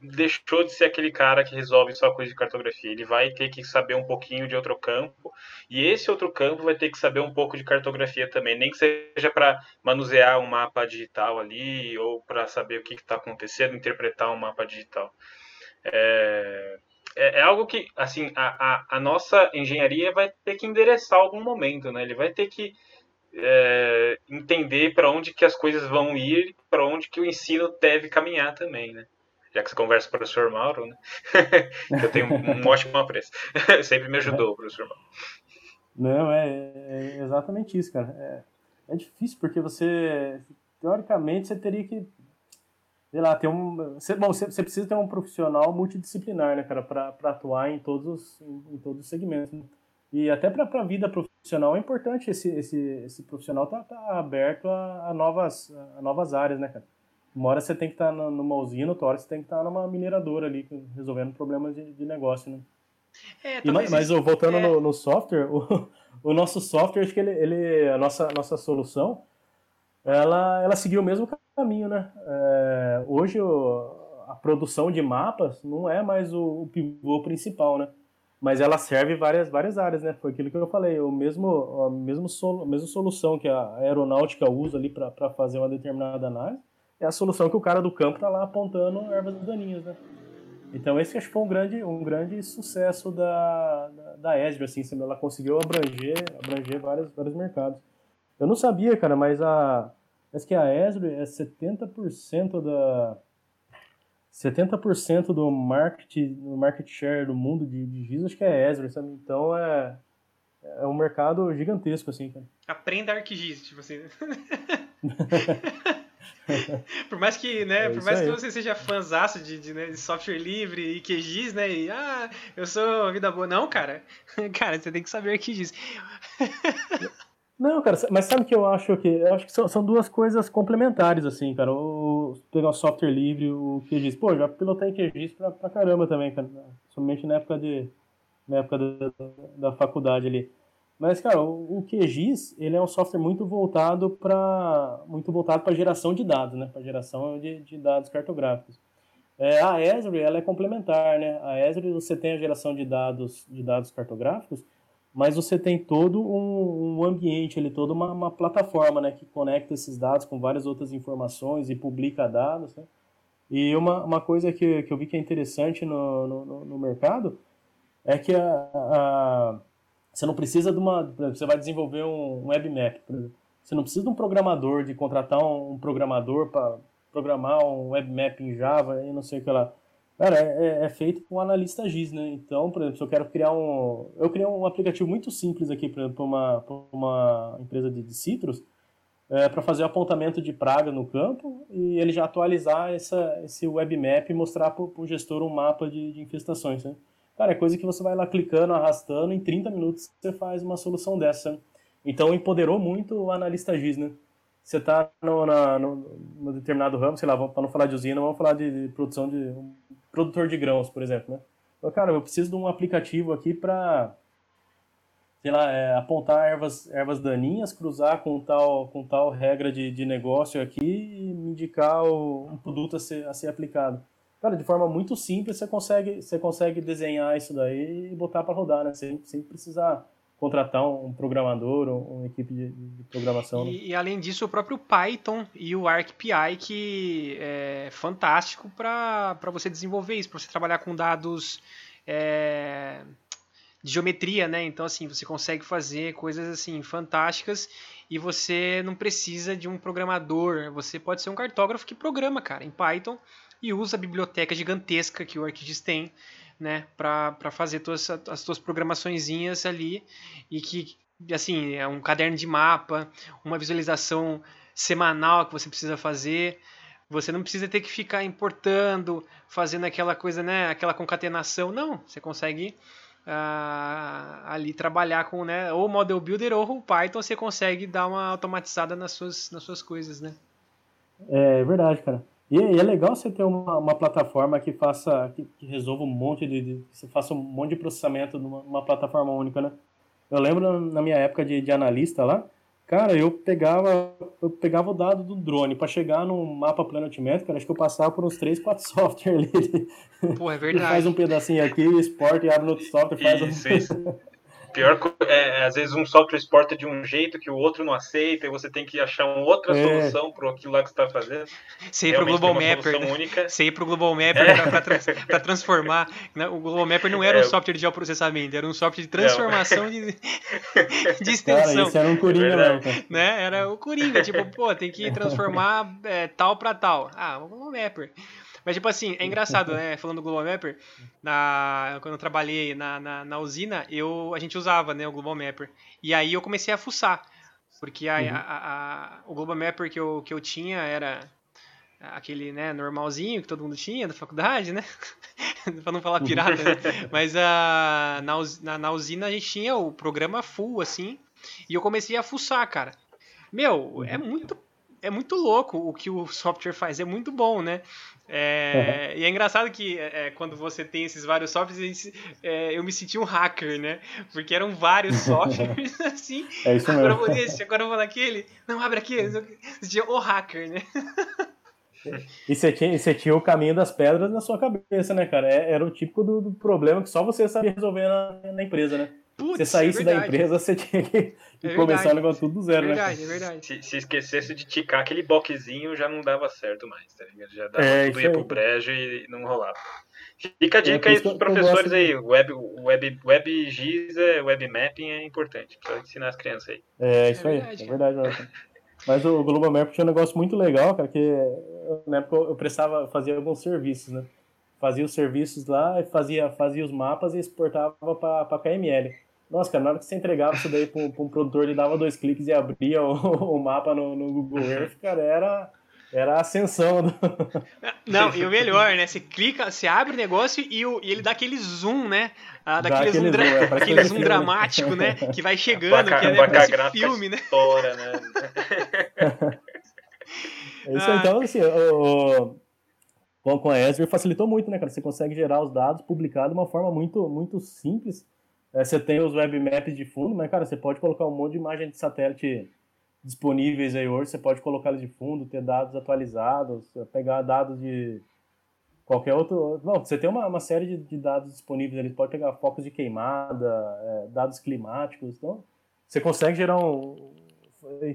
deixou de ser aquele cara que resolve só coisa de cartografia. Ele vai ter que saber um pouquinho de outro campo, e esse outro campo vai ter que saber um pouco de cartografia também, nem que seja para manusear um mapa digital ali, ou para saber o que está acontecendo, interpretar um mapa digital. É, é, é, algo que, assim, a, a, a, nossa engenharia vai ter que endereçar algum momento, né? Ele vai ter que é, entender para onde que as coisas vão ir, para onde que o ensino deve caminhar também, né? Já que você conversa com o professor Mauro, né? eu tenho um, ótimo apreço. Sempre me ajudou o professor Mauro.
Não, é, é exatamente isso, cara. É, é, difícil porque você, teoricamente, você teria que, sei lá, ter um. Você, bom, você, você precisa ter um profissional multidisciplinar, né, cara, para atuar em todos, em, em, todos os segmentos. Né? E até para a vida profissional é importante esse, esse, esse profissional estar tá, tá aberto a, a, novas, a novas áreas, né, cara? Uma hora você tem que estar numa usina, outra hora você tem que estar numa mineradora ali, resolvendo problemas de, de negócio, né? É, e, mas isso, voltando é... no, no, software, o, o, nosso software, acho que ele, ele, a nossa, nossa solução, ela, ela seguiu o mesmo caminho, né? É, hoje o, a produção de mapas não é mais o, o pivô principal, né? Mas ela serve várias, várias áreas, né? Foi aquilo que eu falei, o mesmo, a, mesmo sol, a mesma solução que a aeronáutica usa ali para fazer uma determinada análise, é a solução que o cara do campo está lá apontando ervas daninhas, né? Então esse acho que foi um grande, um grande sucesso da, da, da Esdra, assim, ela conseguiu abranger, abranger vários, vários mercados. Eu não sabia, cara, mas a, Parece que a Esri é 70% da 70% do market, do market share do mundo de, de giz, acho que é Esri, sabe? Então é, é um mercado gigantesco, assim, cara.
Aprenda ArcGIS, tipo assim. por mais que, né, é por mais aí. que você seja fãzaço de, de, né, de, software livre e QGIS, né, e ah, eu sou vida boa. Não, cara. Cara, você tem que saber QGIS.
Não, cara, mas sabe que eu acho que eu acho que são, são duas coisas complementares, assim, cara. O, pegar o software livre, o QGIS. Pô, já pilotei QGIS pra, pra caramba também, cara. Somente na época de. Na época da, da faculdade ali. Mas, cara, o, QGIS, ele é um software muito voltado para muito voltado para geração de dados, né? Para geração de, de dados cartográficos. É, a Esri, ela é complementar, né? A Esri, você tem a geração de dados de dados cartográficos, mas você tem todo um, um ambiente ali, toda uma, uma, plataforma, né, que conecta esses dados com várias outras informações e publica dados, né? E uma, uma coisa que, que eu vi que é interessante no, no, no mercado é que a, a, você não precisa de uma... Você vai desenvolver um, um webmap, por exemplo. Você não precisa de um programador, de contratar um, programador para programar um webmap em Java e não sei o que lá. Cara, é, é, é, feito com analista GIS, né? Então, por exemplo, se eu quero criar um. Eu criei um aplicativo muito simples aqui para uma, uma empresa de, de citrus, é, para fazer o apontamento de praga no campo e ele já atualizar essa, esse webmap e mostrar para o gestor um mapa de, de, infestações, né? Cara, é coisa que você vai lá clicando, arrastando, em 30 minutos você faz uma solução dessa. Então, empoderou muito o analista GIS, né? Você está no, no, no, determinado ramo, sei lá, para não falar de usina, vamos falar de, de produção de produtor de grãos, por exemplo, né? Cara, eu preciso de um aplicativo aqui para, sei lá, é, apontar ervas, ervas daninhas, cruzar com tal, com tal regra de, de negócio aqui e me indicar o, um produto a ser, a ser aplicado. Cara, de forma muito simples você consegue, você consegue desenhar isso daí e botar para rodar, né? Sem, sem precisar contratar um programador ou uma equipe de, de programação.
E, né? e, além disso, o próprio Python e o ArcPI, que é fantástico para você desenvolver isso, para você trabalhar com dados é, de geometria, né? Então, assim, você consegue fazer coisas assim fantásticas e você não precisa de um programador. Você pode ser um cartógrafo que programa, cara, em Python e usa a biblioteca gigantesca que o ArcGIS tem né, para fazer todas as tuas programaçõezinhas ali e que assim, é um caderno de mapa, uma visualização semanal que você precisa fazer. Você não precisa ter que ficar importando, fazendo aquela coisa, né, aquela concatenação. Não, você consegue uh, ali trabalhar com, né, ou Model Builder ou o Python, você consegue dar uma automatizada nas suas, nas suas coisas, né?
É verdade, cara. E, e, é legal você ter uma, uma plataforma que faça, que, que, resolva um monte de, de, você faça um monte de processamento numa, numa plataforma única, né? Eu lembro na minha época de, de analista lá, cara, eu pegava, eu pegava o dado do drone para chegar no mapa Planet cara, acho que eu passava por uns 3, 4 softwares ali.
Pô, é verdade.
faz um pedacinho aqui, exporta e abre no outro software, faz
isso, um... isso. Pior é, às vezes um software exporta de um jeito que o outro não aceita e você tem que achar uma outra é. solução para aquilo lá que você está fazendo.
Ir para o Global Mapper. Né? Ir para o Global Mapper é. para trans, transformar. Né? O Global Mapper não era um é. software de geoprocessamento, era um software de transformação de, de extensão. Cara,
isso era um Coringa mesmo.
Né? Era o Coringa, tipo, pô, tem que transformar é, tal para tal. Ah, o Global Mapper. Mas, tipo assim, é engraçado, né? Falando do Global Mapper, na, quando eu trabalhei na, na, na, usina, eu, a gente usava né, o Global Mapper. E aí eu comecei a fuçar. Porque a, uhum. a, a, o Global Mapper que eu, que eu tinha era aquele né, normalzinho que todo mundo tinha da faculdade, né? pra não falar pirata, né? Mas a, na, na, na usina a gente tinha o programa full, assim. E eu comecei a fuçar, cara. Meu, é uhum. muito é muito louco o que o software faz, é muito bom, né? É. E é engraçado que é, é, quando você tem esses vários softwares, é, eu me senti um hacker, né? Porque eram vários softwares assim.
É isso mesmo.
Agora eu vou nesse, agora eu vou naquele. Não, abre aqui. Você tinha o hacker, né?
E você tinha, você tinha o caminho das pedras na sua cabeça, né, cara? É, era o típico do, do problema que só você sabia resolver na, na empresa, né? Putz, você saísse é da empresa, você tinha que, é começar o negócio tudo do zero,
é verdade,
né?
É verdade,
se, se, esquecesse de ticar aquele boquezinho, já não dava certo mais, tá ligado? Já dava, é, tudo ia pro brejo e não rolava. Fica a dica é, aí pros professores aí, web, web, WebGIS, é, web mapping é importante, precisa ensinar as crianças aí.
É, isso aí, é verdade. Mas o Global Map tinha um negócio muito legal, cara, que na época eu prestava, fazia alguns serviços, né? Fazia os serviços lá, fazia, fazia os mapas e exportava para KML. Nossa, cara, na hora que você entregava isso daí para um produtor, ele dava dois cliques e abria o, o mapa no, no Google Earth, cara, era, era a ascensão. Do...
Não, e o melhor, né? Você clica, você abre o negócio e, o, e ele dá aquele zoom, né? Ah, daquele zoom, dra... é, aquele zoom dramático, né? Que vai chegando, que é né, filme, né?
Estoura, né?
é isso aí, então, assim, o, o, com a Esri facilitou muito, né, cara? Você consegue gerar os dados, publicar de uma forma muito, muito simples é, você tem os web maps de fundo, mas, cara, você pode colocar um monte de imagem de satélite disponíveis aí hoje, você pode colocar eles de fundo, ter dados atualizados, pegar dados de qualquer outro... Não, você tem uma, uma série de, de dados disponíveis ali, pode pegar focos de queimada, é, dados climáticos, então você consegue gerar um...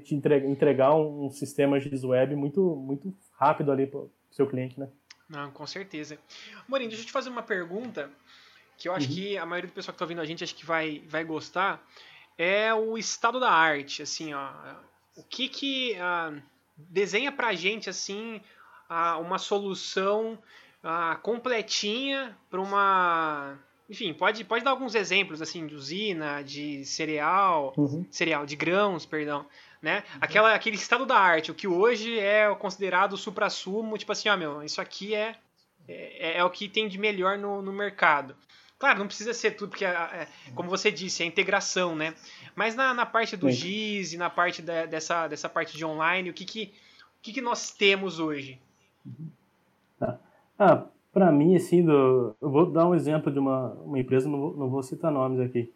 te entregar, entregar um, sistema X-Web muito, muito rápido ali para o seu cliente, né?
Não, com certeza. Morim, deixa eu te fazer uma pergunta que eu acho uhum. que a maioria do pessoal que está ouvindo a gente acho que vai, vai gostar, é o estado da arte, assim, ó. O que que uh, desenha pra gente, assim, uh, uma solução uh, completinha para uma... Enfim, pode, pode dar alguns exemplos, assim, de usina, de cereal, uhum. cereal, de grãos, perdão, né? Uhum. Aquela, aquele estado da arte, o que hoje é considerado o supra-sumo, tipo assim, ó, meu, isso aqui é, é, é, o que tem de melhor no, no mercado. Claro, não precisa ser tudo, porque, é, como você disse, é integração, né? Mas na, na parte do GIS e na parte da, dessa, dessa parte de online, o que, que, o que, que nós temos hoje?
Tá. Ah, para mim, assim, do, eu vou dar um exemplo de uma, uma empresa, não vou, não vou citar nomes aqui.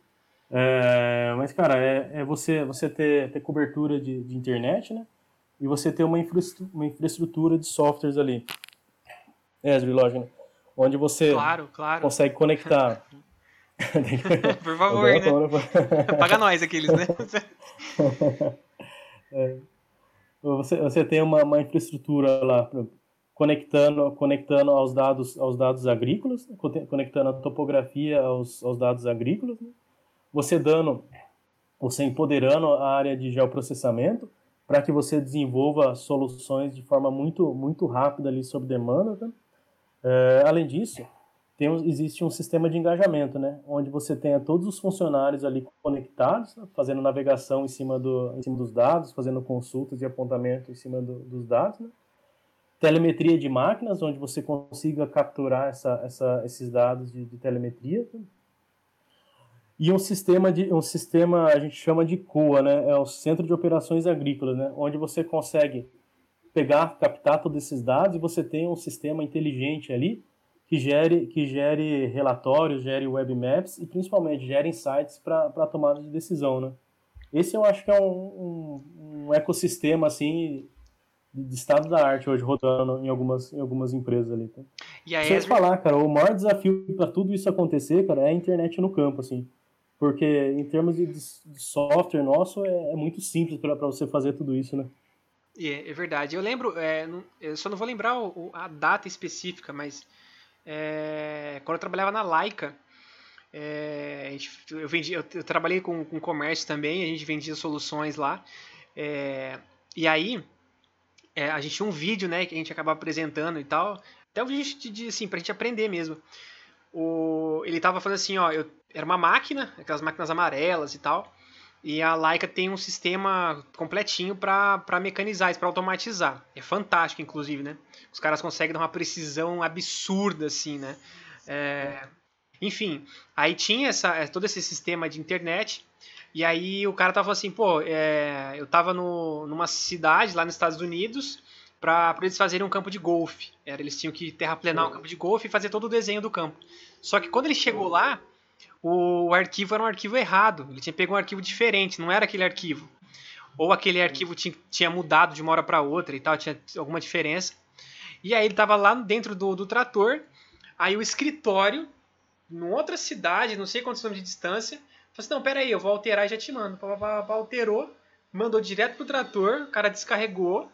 É, mas, cara, é, é, você, você ter, ter cobertura de, de internet, né? E você ter uma, infra, uma infraestrutura de softwares ali. É, lógico, né? Onde você
claro, claro.
consegue conectar.
Por favor, né? Paga nós aqueles, né?
é. você, você tem uma, uma infraestrutura lá conectando, conectando aos dados, aos dados agrícolas, conectando a topografia aos, aos dados agrícolas, né? você dando, você empoderando a área de geoprocessamento para que você desenvolva soluções de forma muito, muito rápida ali sob demanda, tá? É, além disso, tem, existe um sistema de engajamento, né, onde você tenha todos os funcionários ali conectados, fazendo navegação em cima, do, em cima dos dados, fazendo consultas e apontamento em cima do, dos dados, né? telemetria de máquinas, onde você consiga capturar essa, essa, esses dados de, de telemetria, né? e um sistema de um sistema a gente chama de COA, né, é o Centro de Operações Agrícolas, né, onde você consegue pegar, captar todos esses dados e você tem um sistema inteligente ali que gere, que gere relatórios, gere web maps e principalmente gere insights para a tomada de decisão, né? Esse eu acho que é um, um, um ecossistema assim de estado da arte hoje rodando em algumas, em algumas empresas ali. Tá? E aí, falar, cara, o maior desafio para tudo isso acontecer, cara, é a internet no campo, assim. Porque em termos de, de software nosso é, é muito simples para você fazer tudo isso, né?
É, é verdade. Eu lembro, é, não, eu só não vou lembrar o, a data específica, mas é, quando eu trabalhava na Laika, é, eu, vendi, eu, eu, trabalhei com, com comércio também, a gente vendia soluções lá. É, e aí, é, a gente tinha um vídeo né, que a gente acabava apresentando e tal. Até um vídeo de, assim, pra gente aprender mesmo. O, ele tava falando assim, ó, eu, era uma máquina, aquelas máquinas amarelas e tal. E a Leica tem um sistema completinho para mecanizar isso, para automatizar. É fantástico, inclusive, né? Os caras conseguem dar uma precisão absurda, assim, né? É... Enfim, aí tinha essa, é, todo esse sistema de internet. E aí o cara tava assim, pô, é... eu tava no, numa cidade lá nos Estados Unidos para eles fazerem um campo de golfe. Era, eles tinham que terraplenar um campo de golfe e fazer todo o desenho do campo. Só que quando ele chegou lá, o arquivo era um arquivo errado. Ele tinha pego um arquivo diferente, não era aquele arquivo. Ou aquele arquivo tinha, tinha mudado de uma hora para outra e tal, tinha alguma diferença. E aí ele tava lá dentro do, do trator, aí o escritório, em outra cidade, não sei quantos quilômetros de distância, falou assim, não, pera aí, eu vou alterar e já te mando. Alterou, mandou direto pro trator, o cara descarregou,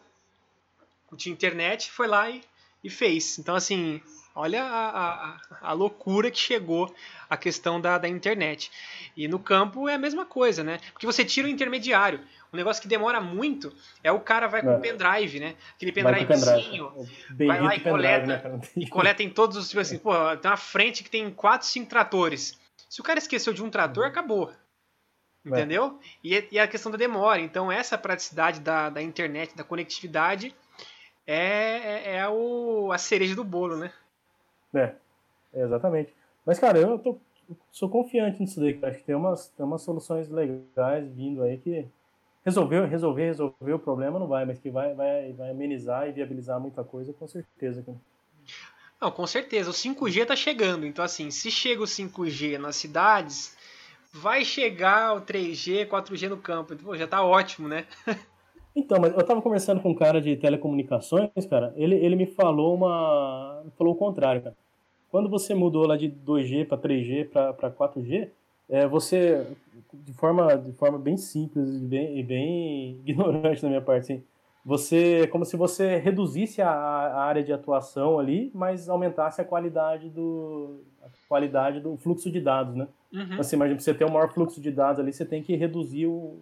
tinha internet, foi lá e, e fez. Então, assim, olha a, a, a loucura que chegou a questão da, da internet. E no campo é a mesma coisa, né? Porque você tira o intermediário. Um negócio que demora muito é o cara vai com o
É.
pendrive, né? Aquele pendrivezinho.
pendrive.
vai lá e coleta,
né?
E coleta em todos os. Tipo assim, pô, tem uma frente que tem 4, 5 tratores. Se o cara esqueceu de um trator, acabou.
É.
Entendeu? E, e a questão da demora. Então, essa praticidade da, da internet, da conectividade, é, é, é o, a cereja do bolo, né?
É, exatamente. Mas, cara, eu tô, sou confiante nisso daí, cara. Acho que tem umas, tem umas soluções legais vindo aí que resolver, resolver, resolver o problema não vai, mas que vai, vai, vai amenizar e viabilizar muita coisa, com certeza. Cara.
Não, com certeza. O 5G tá chegando. Então, assim, se chega o 5G nas cidades, vai chegar o 3G, 4G no campo. Pô, já tá ótimo, né?
Então, mas eu tava conversando com um cara de telecomunicações, cara, ele, ele me falou uma. falou o contrário, cara. Quando você mudou lá de 2G para 3G para 4G, é, você, de forma, de forma bem simples e bem, bem ignorante da minha parte, assim, você, é como se você reduzisse a, a área de atuação ali, mas aumentasse a qualidade do, a qualidade do fluxo de dados, né?
Uhum.
Assim, imagina, pra você ter um maior fluxo de dados ali, você tem que reduzir o,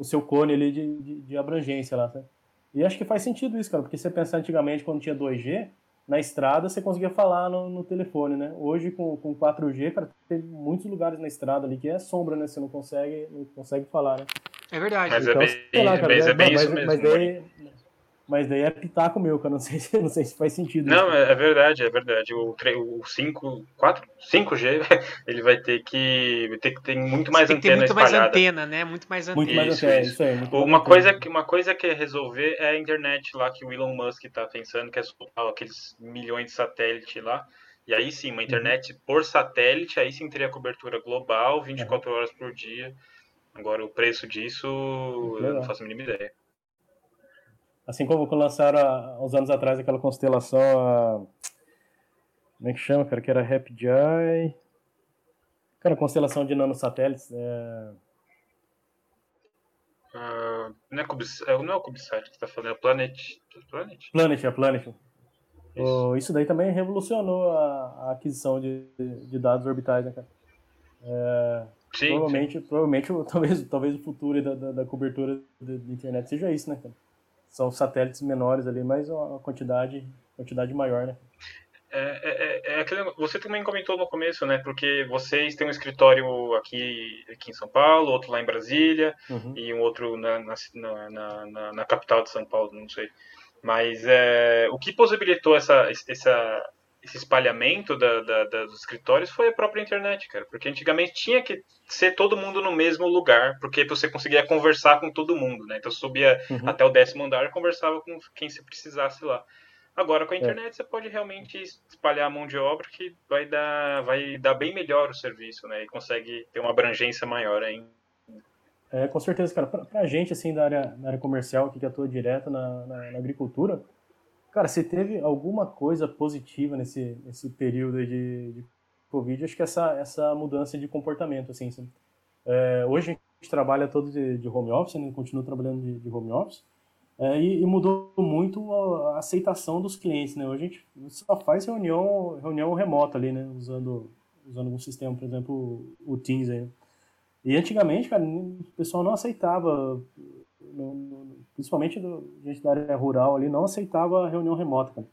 o seu cone ali de, de, de abrangência lá, sabe? E acho que faz sentido isso, cara, porque você pensar antigamente, quando tinha 2G, na estrada você conseguia falar no, no telefone, né? Hoje, com, com 4G, cara, tem muitos lugares na estrada ali que é sombra, né? Você não consegue, não consegue falar, né?
É verdade.
Mas é bem,
sei lá, cara,
mas é bem
mas,
isso mesmo.
Mas daí, mas daí é pitaco meu, cara, não sei se, não sei se faz sentido.
Não,
isso.
é é verdade, é verdade. O, o 5, 4, 5G, ele vai ter que vai ter que ter muito mais
Tem que ter
antena
muito mais
espalhada.
antena, né? Muito mais antena.
Muito mais
Isso,
até,
isso.
isso aí. muito
Uma
mais
coisa,
antena.
que, uma coisa que é resolver é a internet lá que o Elon Musk está pensando, que é soltar aqueles milhões de satélite lá. E aí sim, uma internet por satélite, aí sim teria cobertura global, 24 horas por dia. Agora, o preço disso, eu
Legal.
não faço a mínima ideia.
Assim como lançaram há uns anos atrás aquela constelação, a... como é que chama, cara? Que era Happy Cara, constelação de nanosatélites. É...
Ah, não, é Cubis, é, não é o CubeSat que você está falando, é o Planet. Planet?
Planet, a Planet.
Isso.
Isso. isso daí também revolucionou a, a aquisição de, de dados orbitais, né, cara? É,
Sim,
provavelmente, provavelmente o- talvez, talvez o futuro da, da, da cobertura da da internet seja isso, né, cara? São satélites menores ali, mas uma quantidade, quantidade maior, né?
É, é, é, é aquele, você também comentou no começo, né? Porque vocês têm um escritório aqui, aqui em São Paulo, outro lá em Brasília
Uhum.
e um outro na, na, na, na- na capital de São Paulo, não sei. Mas é, o que possibilitou essa, essa, esse espalhamento da, da- da- dos escritórios foi a própria internet, cara. Porque antigamente tinha que ser todo mundo no mesmo lugar, porque você conseguia conversar com todo mundo, né? Então subia
Uhum.
até o décimo andar e conversava com quem você precisasse lá. Agora com a internet você pode realmente espalhar a mão de obra que vai dar, vai dar bem melhor o serviço, né? E consegue ter uma abrangência maior ainda.
É, com certeza, cara. Pra, pra gente, assim, da área, da área comercial, que atua direto na, na, na agricultura, cara, se teve alguma coisa positiva nesse, nesse período de, de Covid, acho que essa, essa mudança de comportamento, assim? É, hoje a gente trabalha todo de, de home office, né? Continua trabalhando de, de home office. É, e, e mudou muito a aceitação dos clientes, né? Hoje a gente só faz reunião, reunião remota ali, né? Usando, usando algum sistema, por exemplo, o Teams aí. E antigamente, cara, o pessoal não aceitava, no- no- principalmente do, gente da área rural ali, não aceitava reunião remota, cara.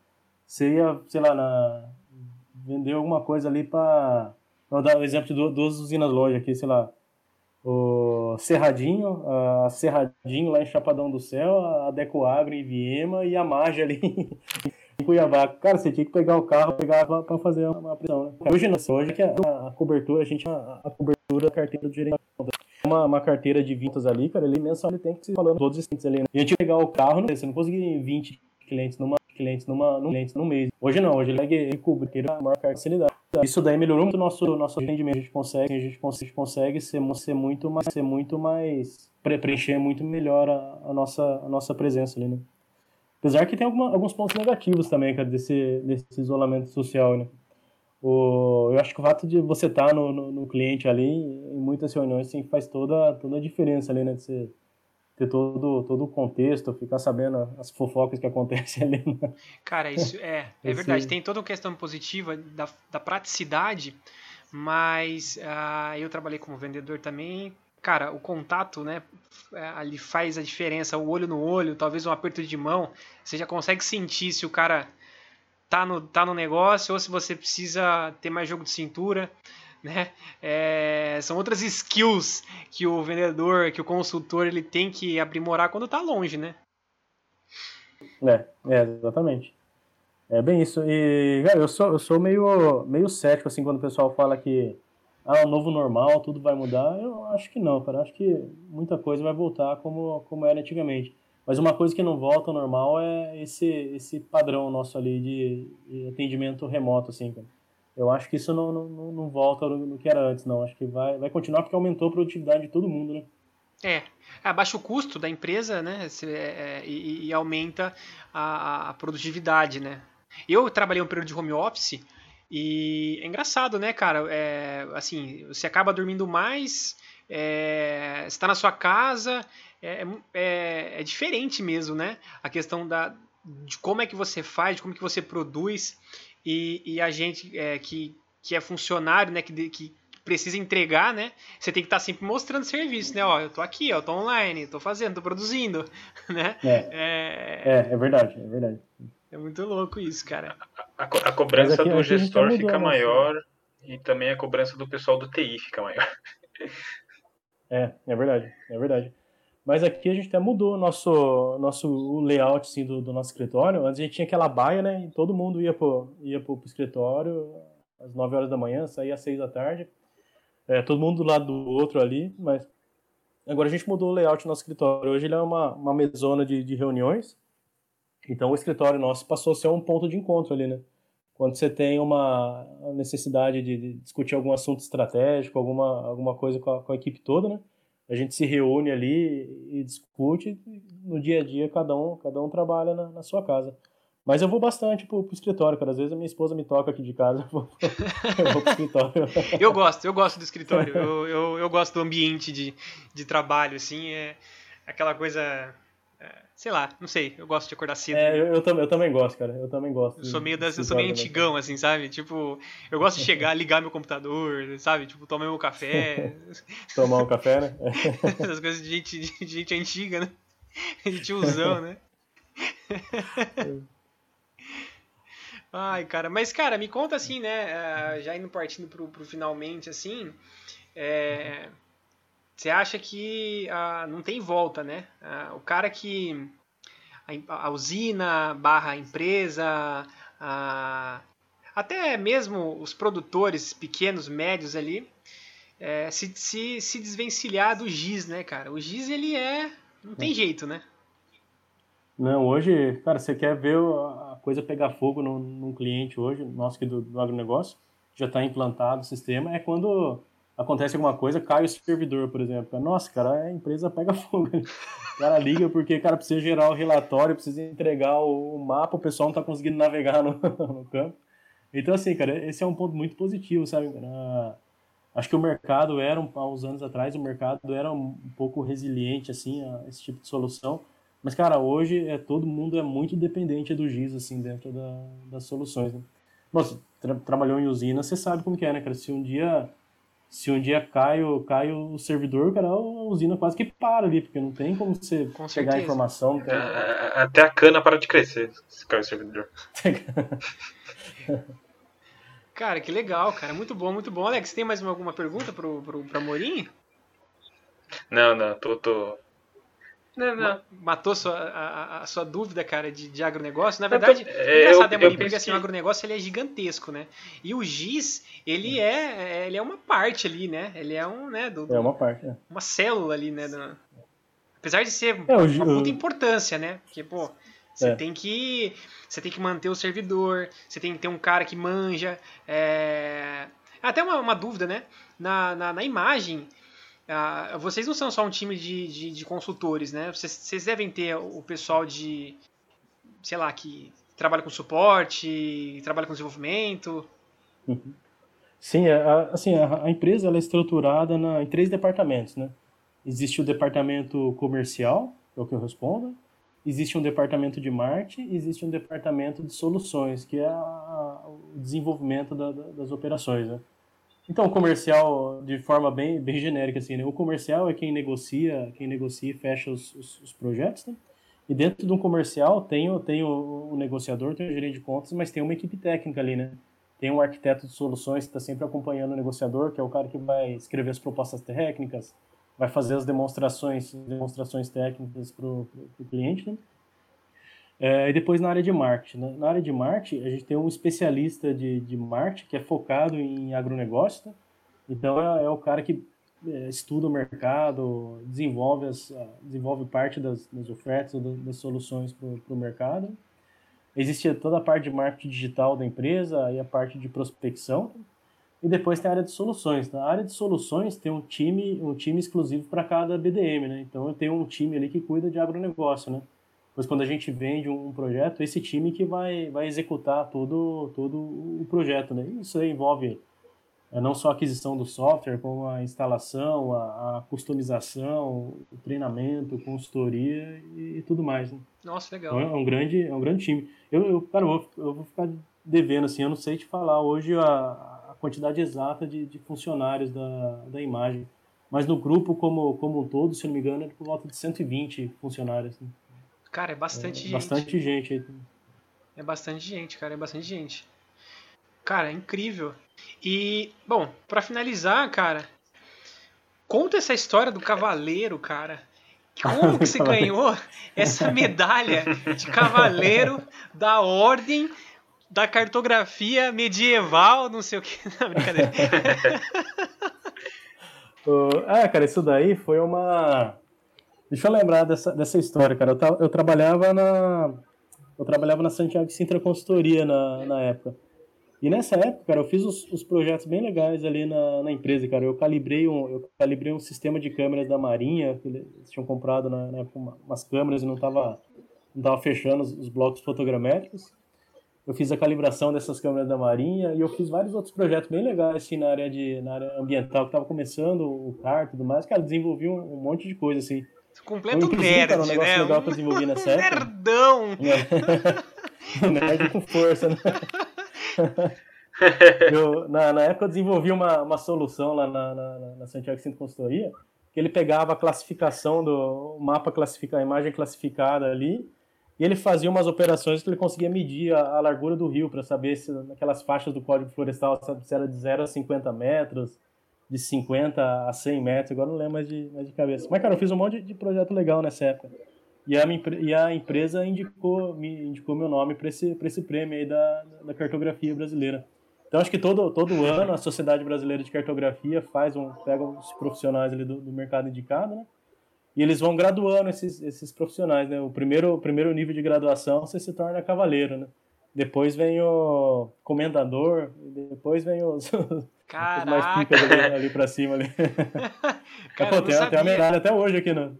Você ia, sei lá, na, vender alguma coisa ali para. Vou dar o exemplo de du- duas usinas longe aqui, sei lá. O Cerradinho, a Cerradinho lá em Chapadão do Céu, a Decoagro em Viema e a Marge ali em Cuiabá. Cara, você tinha que pegar o carro, pegar para fazer uma pressão, né? Hoje não, hoje que a, a cobertura, a gente, a, a cobertura da carteira do gerente uma, uma carteira de vintas ali, cara, ele mensal ele tem que ser falando todos os clientes ali. Né? A gente pegar o carro, não- você não conseguia 20 clientes numa clientes numa num clientes no mês. Hoje não, hoje ele cobre a maior facilidade. Isso daí melhorou muito o nosso nosso rendimento. A gente consegue, a gente consegue, consegue ser, ser muito mais ser muito mais pre- preencher muito melhor a, a nossa a nossa presença ali, né? Apesar que tem alguma, alguns pontos negativos também, cara, desse, desse isolamento social, né? O, eu acho que o fato de você estar no, no, no, cliente ali, em muitas reuniões, assim, faz toda, toda a diferença ali, né? De você ter todo, todo o contexto, ficar sabendo as fofocas que acontecem ali. Né?
Cara, isso é, é verdade. Tem toda uma questão positiva da, da praticidade, mas uh, eu trabalhei como vendedor também. Cara, o contato, né, ali faz a diferença, o olho no olho, talvez um aperto de mão, você já consegue sentir se o cara tá no, tá no negócio ou se você precisa ter mais jogo de cintura. Né? É, são outras skills que o vendedor, que o consultor ele tem que aprimorar quando está longe, né?
É, é, exatamente. É bem isso. E, cara, eu sou, eu sou meio, meio cético, assim, quando o pessoal fala que ah, o novo normal, tudo vai mudar. Eu acho que não, cara. Eu acho que muita coisa vai voltar como, como era antigamente. Mas uma coisa que não volta ao normal é esse, esse padrão nosso ali de, de atendimento remoto, assim. Eu acho que isso não, não, não volta no que era antes, não. Acho que vai, vai continuar porque aumentou a produtividade de todo mundo, né?
É, abaixa o custo da empresa, né? É, é, e, e aumenta a, a, produtividade, né? Eu trabalhei um período de home office e é engraçado, né, cara? É, assim, você acaba dormindo mais, é, está na sua casa, é, é, é, é, diferente mesmo, né? A questão da, de como é que você faz, de como é que você produz e, e a gente é, que, que é funcionário, né? Que, que precisa entregar, né? Você tem que estar tá sempre mostrando serviço, né? Ó, eu tô aqui, ó, tô online, tô fazendo, tô produzindo, né?
É, é, é, é verdade, é verdade.
É muito louco isso, cara.
A, a, a cobrança aqui, do gestor fica maior e também a cobrança do pessoal do TI fica maior.
É, é verdade, é verdade. Mas aqui a gente até mudou o nosso, nosso layout assim, do, do, nosso escritório. Antes a gente tinha aquela baia, né? E todo mundo ia pro, ia pro, pro escritório às 9 horas da manhã, saía às 6 da tarde. É, todo mundo do lado do outro ali, mas agora a gente mudou o layout do nosso escritório. Hoje ele é uma, uma mesona de, de reuniões. Então o escritório nosso passou a ser um ponto de encontro ali, né? Quando você tem uma necessidade de discutir algum assunto estratégico, alguma, alguma coisa com a, com a equipe toda, né? a gente se reúne ali e discute. No dia a dia, cada um, cada um trabalha na, na sua casa. Mas eu vou bastante pro, pro escritório, cara. Às vezes a minha esposa me toca aqui de casa, eu vou, eu vou pro escritório.
eu gosto, eu gosto do escritório. Eu, eu, eu gosto do ambiente de, de trabalho, assim. É aquela coisa sei lá, não sei, eu gosto de acordar cedo.
É, eu, eu, também, eu também gosto, cara, eu também gosto.
Eu sou meio, das, eu sou meio antigão, assim, sabe? Tipo, eu gosto de chegar, ligar meu computador, sabe? Tipo, tomar meu café.
Tomar um café, né?
Essas coisas de gente, de gente antiga, né? De tiozão, né? Ai, cara, mas, cara, me conta assim, né? Já indo partindo pro, pro finalmente, assim. É você acha que ah, não tem volta, né? Ah, o cara que. A, a usina barra a empresa, ah, até mesmo os produtores pequenos, médios ali, é, se, se, se desvencilhar do giz, né, cara? O giz, ele é. Não tem é. jeito, né?
Não, hoje, cara, você quer ver a coisa pegar fogo num, num cliente hoje, nosso aqui do, do agronegócio, já está implantado o sistema, é quando acontece alguma coisa, cai o servidor, por exemplo. Nossa, cara, a empresa pega fogo. O cara liga porque, cara, precisa gerar o relatório, precisa entregar o mapa, o pessoal não está conseguindo navegar no, no, campo. Então, assim, cara, esse é um ponto muito positivo, sabe? Acho que o mercado era, há uns anos atrás, o mercado era um pouco resiliente, assim, a esse tipo de solução. Mas, cara, hoje é, todo mundo é muito dependente do GIS, assim, dentro da, das soluções, né? Nossa, tra trabalhou em usina, você sabe como que é, né, cara? Se um dia se um dia cai o, cai o servidor, cara, a usina quase que para ali, porque não tem como você Com pegar a informação. Tem...
Até a cana para de crescer se cai o servidor.
cara, que legal, cara. Muito bom, muito bom. Alex, tem mais alguma pergunta pro, pro, pro Amorim?
Não, não, tô, tô,
não, não. Matou sua, a, a, sua dúvida, cara, de, de agronegócio. Na verdade, é, engraçado, eu, eu porque assim, o agronegócio ele é gigantesco, né? E o GIS, ele é, ele é uma parte ali, né? Ele é um, né? Do,
é uma parte, é.
Uma célula ali, né? Do, apesar de ser é, uma puta importância, né? Porque, pô, você é. tem que você tem que manter o servidor, você tem que ter um cara que manja. É... Até uma, uma dúvida, né? Na, na, na imagem, ah, vocês não são só um time de, de, de consultores, né? Vocês, vocês, devem ter o pessoal de, sei lá, que trabalha com suporte, trabalha com desenvolvimento?
Uhum. Sim, a, assim, a, a empresa é estruturada na, em três departamentos, né? Existe o departamento comercial, é o que eu respondo, existe um departamento de marketing, existe um departamento de soluções, que é a, o desenvolvimento da, da, das operações, né? Então, o comercial, de forma bem, bem genérica, assim, né? O comercial é quem negocia, quem negocia e fecha os, os, os projetos, né? E dentro de um comercial tem, tem o, o, negociador, tem o gerente de contas, mas tem uma equipe técnica ali, né? Tem um arquiteto de soluções que está sempre acompanhando o negociador, que é o cara que vai escrever as propostas técnicas, vai fazer as demonstrações, demonstrações técnicas para o cliente, né? É, e depois na área de marketing. Né? Na área de marketing, a gente tem um especialista de, de marketing que é focado em agronegócio. Né? Então, é, é, o cara que é, estuda o mercado, desenvolve, as, desenvolve parte das, das ofertas, das soluções para o mercado. Existe toda a parte de marketing digital da empresa e a parte de prospecção. E depois tem a área de soluções. Na área de soluções tem um time, um time exclusivo para cada BDM, né? Então eu tenho um time ali que cuida de agronegócio, né? Pois quando a gente vende um projeto, esse time que vai, vai executar todo, todo o projeto, né? Isso envolve é, não só a aquisição do software, como a instalação, a, a customização, o treinamento, consultoria e, e tudo mais. Né?
Nossa, legal.
Então, é um grande, é um grande time. Eu, eu, cara, eu vou, eu vou ficar devendo, assim, eu não sei te falar hoje a, quantidade exata de, de funcionários da, da imagem. Mas no grupo como, como um todo, se não me engano, é por volta de 120 funcionários. Né?
Cara, é bastante
é,
gente.
Bastante gente.
É bastante gente, cara, é bastante gente. Cara, é incrível. E, bom, para finalizar, cara, conta essa história do cavaleiro, cara. Como que você ganhou essa medalha de cavaleiro da Ordem da cartografia medieval, não sei o que. Não, brincadeira.
ah, cara, isso daí foi uma. Deixa eu lembrar dessa, dessa história, cara. Eu, eu trabalhava na. Eu trabalhava na Santiago Sintra Consultoria na, na época. E nessa época, cara, eu fiz os, os projetos bem legais ali na, na empresa, cara. Eu calibrei, um, eu calibrei um sistema de câmeras da Marinha, que eles tinham comprado na, na época umas câmeras e não tava, não tava fechando os, os blocos fotogramétricos eu fiz a calibração dessas câmeras da Marinha e eu fiz vários outros projetos bem legais assim, na, área de, na área ambiental, que estava começando o CAR e tudo mais. Cara, desenvolvi um, um monte de coisa assim.
Completo um nerd, cara, um negócio né?
legal que eu desenvolvi nessa época.
Nerdão!
nerd com força, né? eu, na, na época eu desenvolvi uma, uma solução lá na, na, na Santiago Cinto Consultoria, que ele pegava a classificação do mapa classificado, a imagem classificada ali, e ele fazia umas operações que ele conseguia medir a, a largura do rio para saber se naquelas faixas do código florestal se era de 0 a 50 metros, de 50 a 100 metros, agora não lembro mais de, mais de cabeça. Mas, cara, eu fiz um monte de, projeto legal nessa época. E a, e a empresa indicou, me indicou meu nome para esse, esse prêmio aí da, da cartografia brasileira. Então, acho que todo, todo ano a Sociedade Brasileira de Cartografia faz um, pega os profissionais ali do, do mercado indicado, né? E eles vão graduando esses, esses profissionais, né? O primeiro, primeiro nível de graduação você se torna cavaleiro, né? Depois vem o comendador, depois vem os,
Caraca.
mais picas ali, ali pra cima. Ali.
Cara,
Pô, tem, tem a medalha até hoje aqui, né?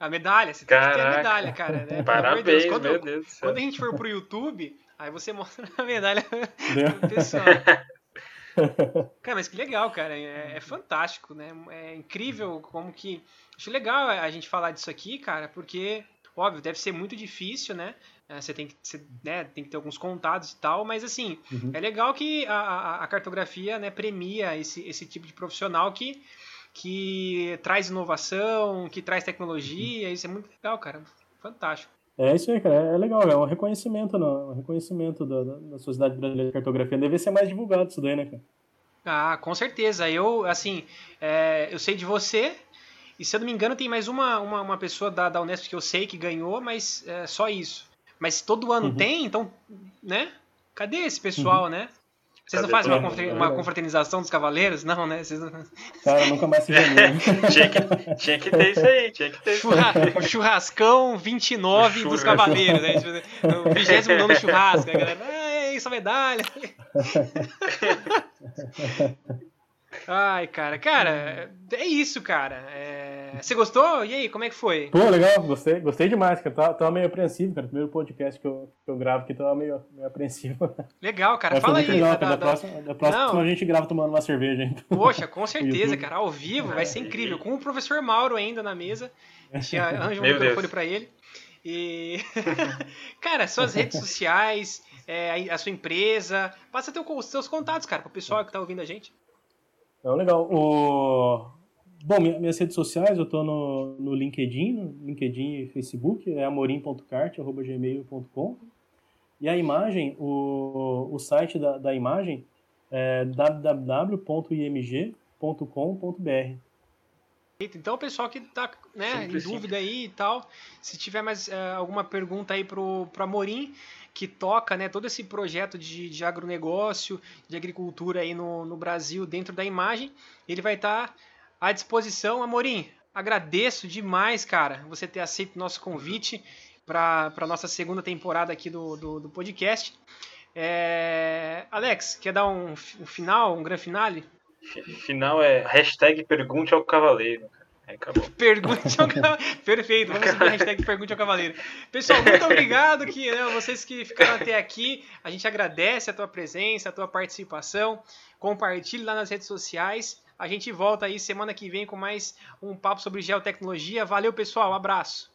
A medalha, você tem que ter a medalha, cara. Né?
Parabéns, Deus, quando, meu Deus do céu.
Quando a gente for pro YouTube, aí você mostra a medalha pro pessoal. Cara, mas que legal, cara. É, é, fantástico, né? É incrível como que. Acho legal a gente falar disso aqui, cara, porque, óbvio, deve ser muito difícil, né? É, você tem que, você, né, tem que ter alguns contatos e tal, mas assim, uhum. é legal que a, a, a, cartografia né, premia esse, esse tipo de profissional que, que traz inovação, que traz tecnologia, uhum. isso é muito legal, cara. Fantástico.
É isso aí, cara. É legal, é um reconhecimento, não. Um reconhecimento da, da, Sociedade Brasileira de Cartografia. Deve ser mais divulgado isso daí, né, cara?
Ah, com certeza. Eu, assim, é, eu sei de você, e se eu não me engano, tem mais uma, uma, uma pessoa da, da Unesp que eu sei que ganhou, mas é só isso. Mas todo ano uhum. tem, então, né? Cadê esse pessoal, uhum. né? Vocês não fazem uma, uma confraternização dos cavaleiros? Não, né? Vocês não...
Cara, nunca mais se viu.
tinha, que, tinha que ter isso aí, tinha que ter Churra,
isso O churrascão 29 dos cavaleiros, né? O 29 churrasco, a galera, ah, é isso, a medalha. Ai, cara, cara, é isso, cara. É... É, você gostou? E aí, como é que foi?
Pô, legal, gostei, gostei demais, cara. Tava, tava meio apreensivo, cara. Primeiro podcast que eu, que eu gravo aqui tava meio, meio apreensivo.
Legal, cara. Fala aí.
Legal, da, da, da, próxima, da próxima a gente grava tomando uma cerveja. Então.
Poxa, com certeza, cara. Ao vivo, vai ser incrível. Com o professor Mauro ainda na mesa. A gente arranja um microfone pra ele. E. cara, suas redes sociais, é, a sua empresa. Passa teu, os seus contatos, cara, pro pessoal que tá ouvindo a gente.
Não, legal. O... Bom, minhas redes sociais, eu tô no, no LinkedIn, no LinkedIn e Facebook, é amorim.cart.gmail.com. E a imagem, o, o site da, da imagem é www.img.com.br.
Então, o pessoal que está né, em dúvida aí e tal, se tiver mais uh, alguma pergunta aí pro, pro Amorim, que toca né, todo esse projeto de, de agronegócio, de agricultura aí no, no Brasil dentro da imagem, ele vai estar tá à disposição. Amorim, agradeço demais, cara, você ter aceito o nosso convite para a nossa segunda temporada aqui do, do, do podcast. É... Alex, quer dar um, um final, um grande finale?
Final é hashtag pergunte ao cavaleiro. É, acabou.
Pergunte ao cavaleiro. Perfeito, vamos seguir a hashtag pergunte ao cavaleiro. Pessoal, muito obrigado que, né, vocês que ficaram até aqui. A gente agradece a tua presença, a tua participação. Compartilhe lá nas redes sociais. A gente volta aí semana que vem com mais um papo sobre geotecnologia. Valeu, pessoal. Um abraço.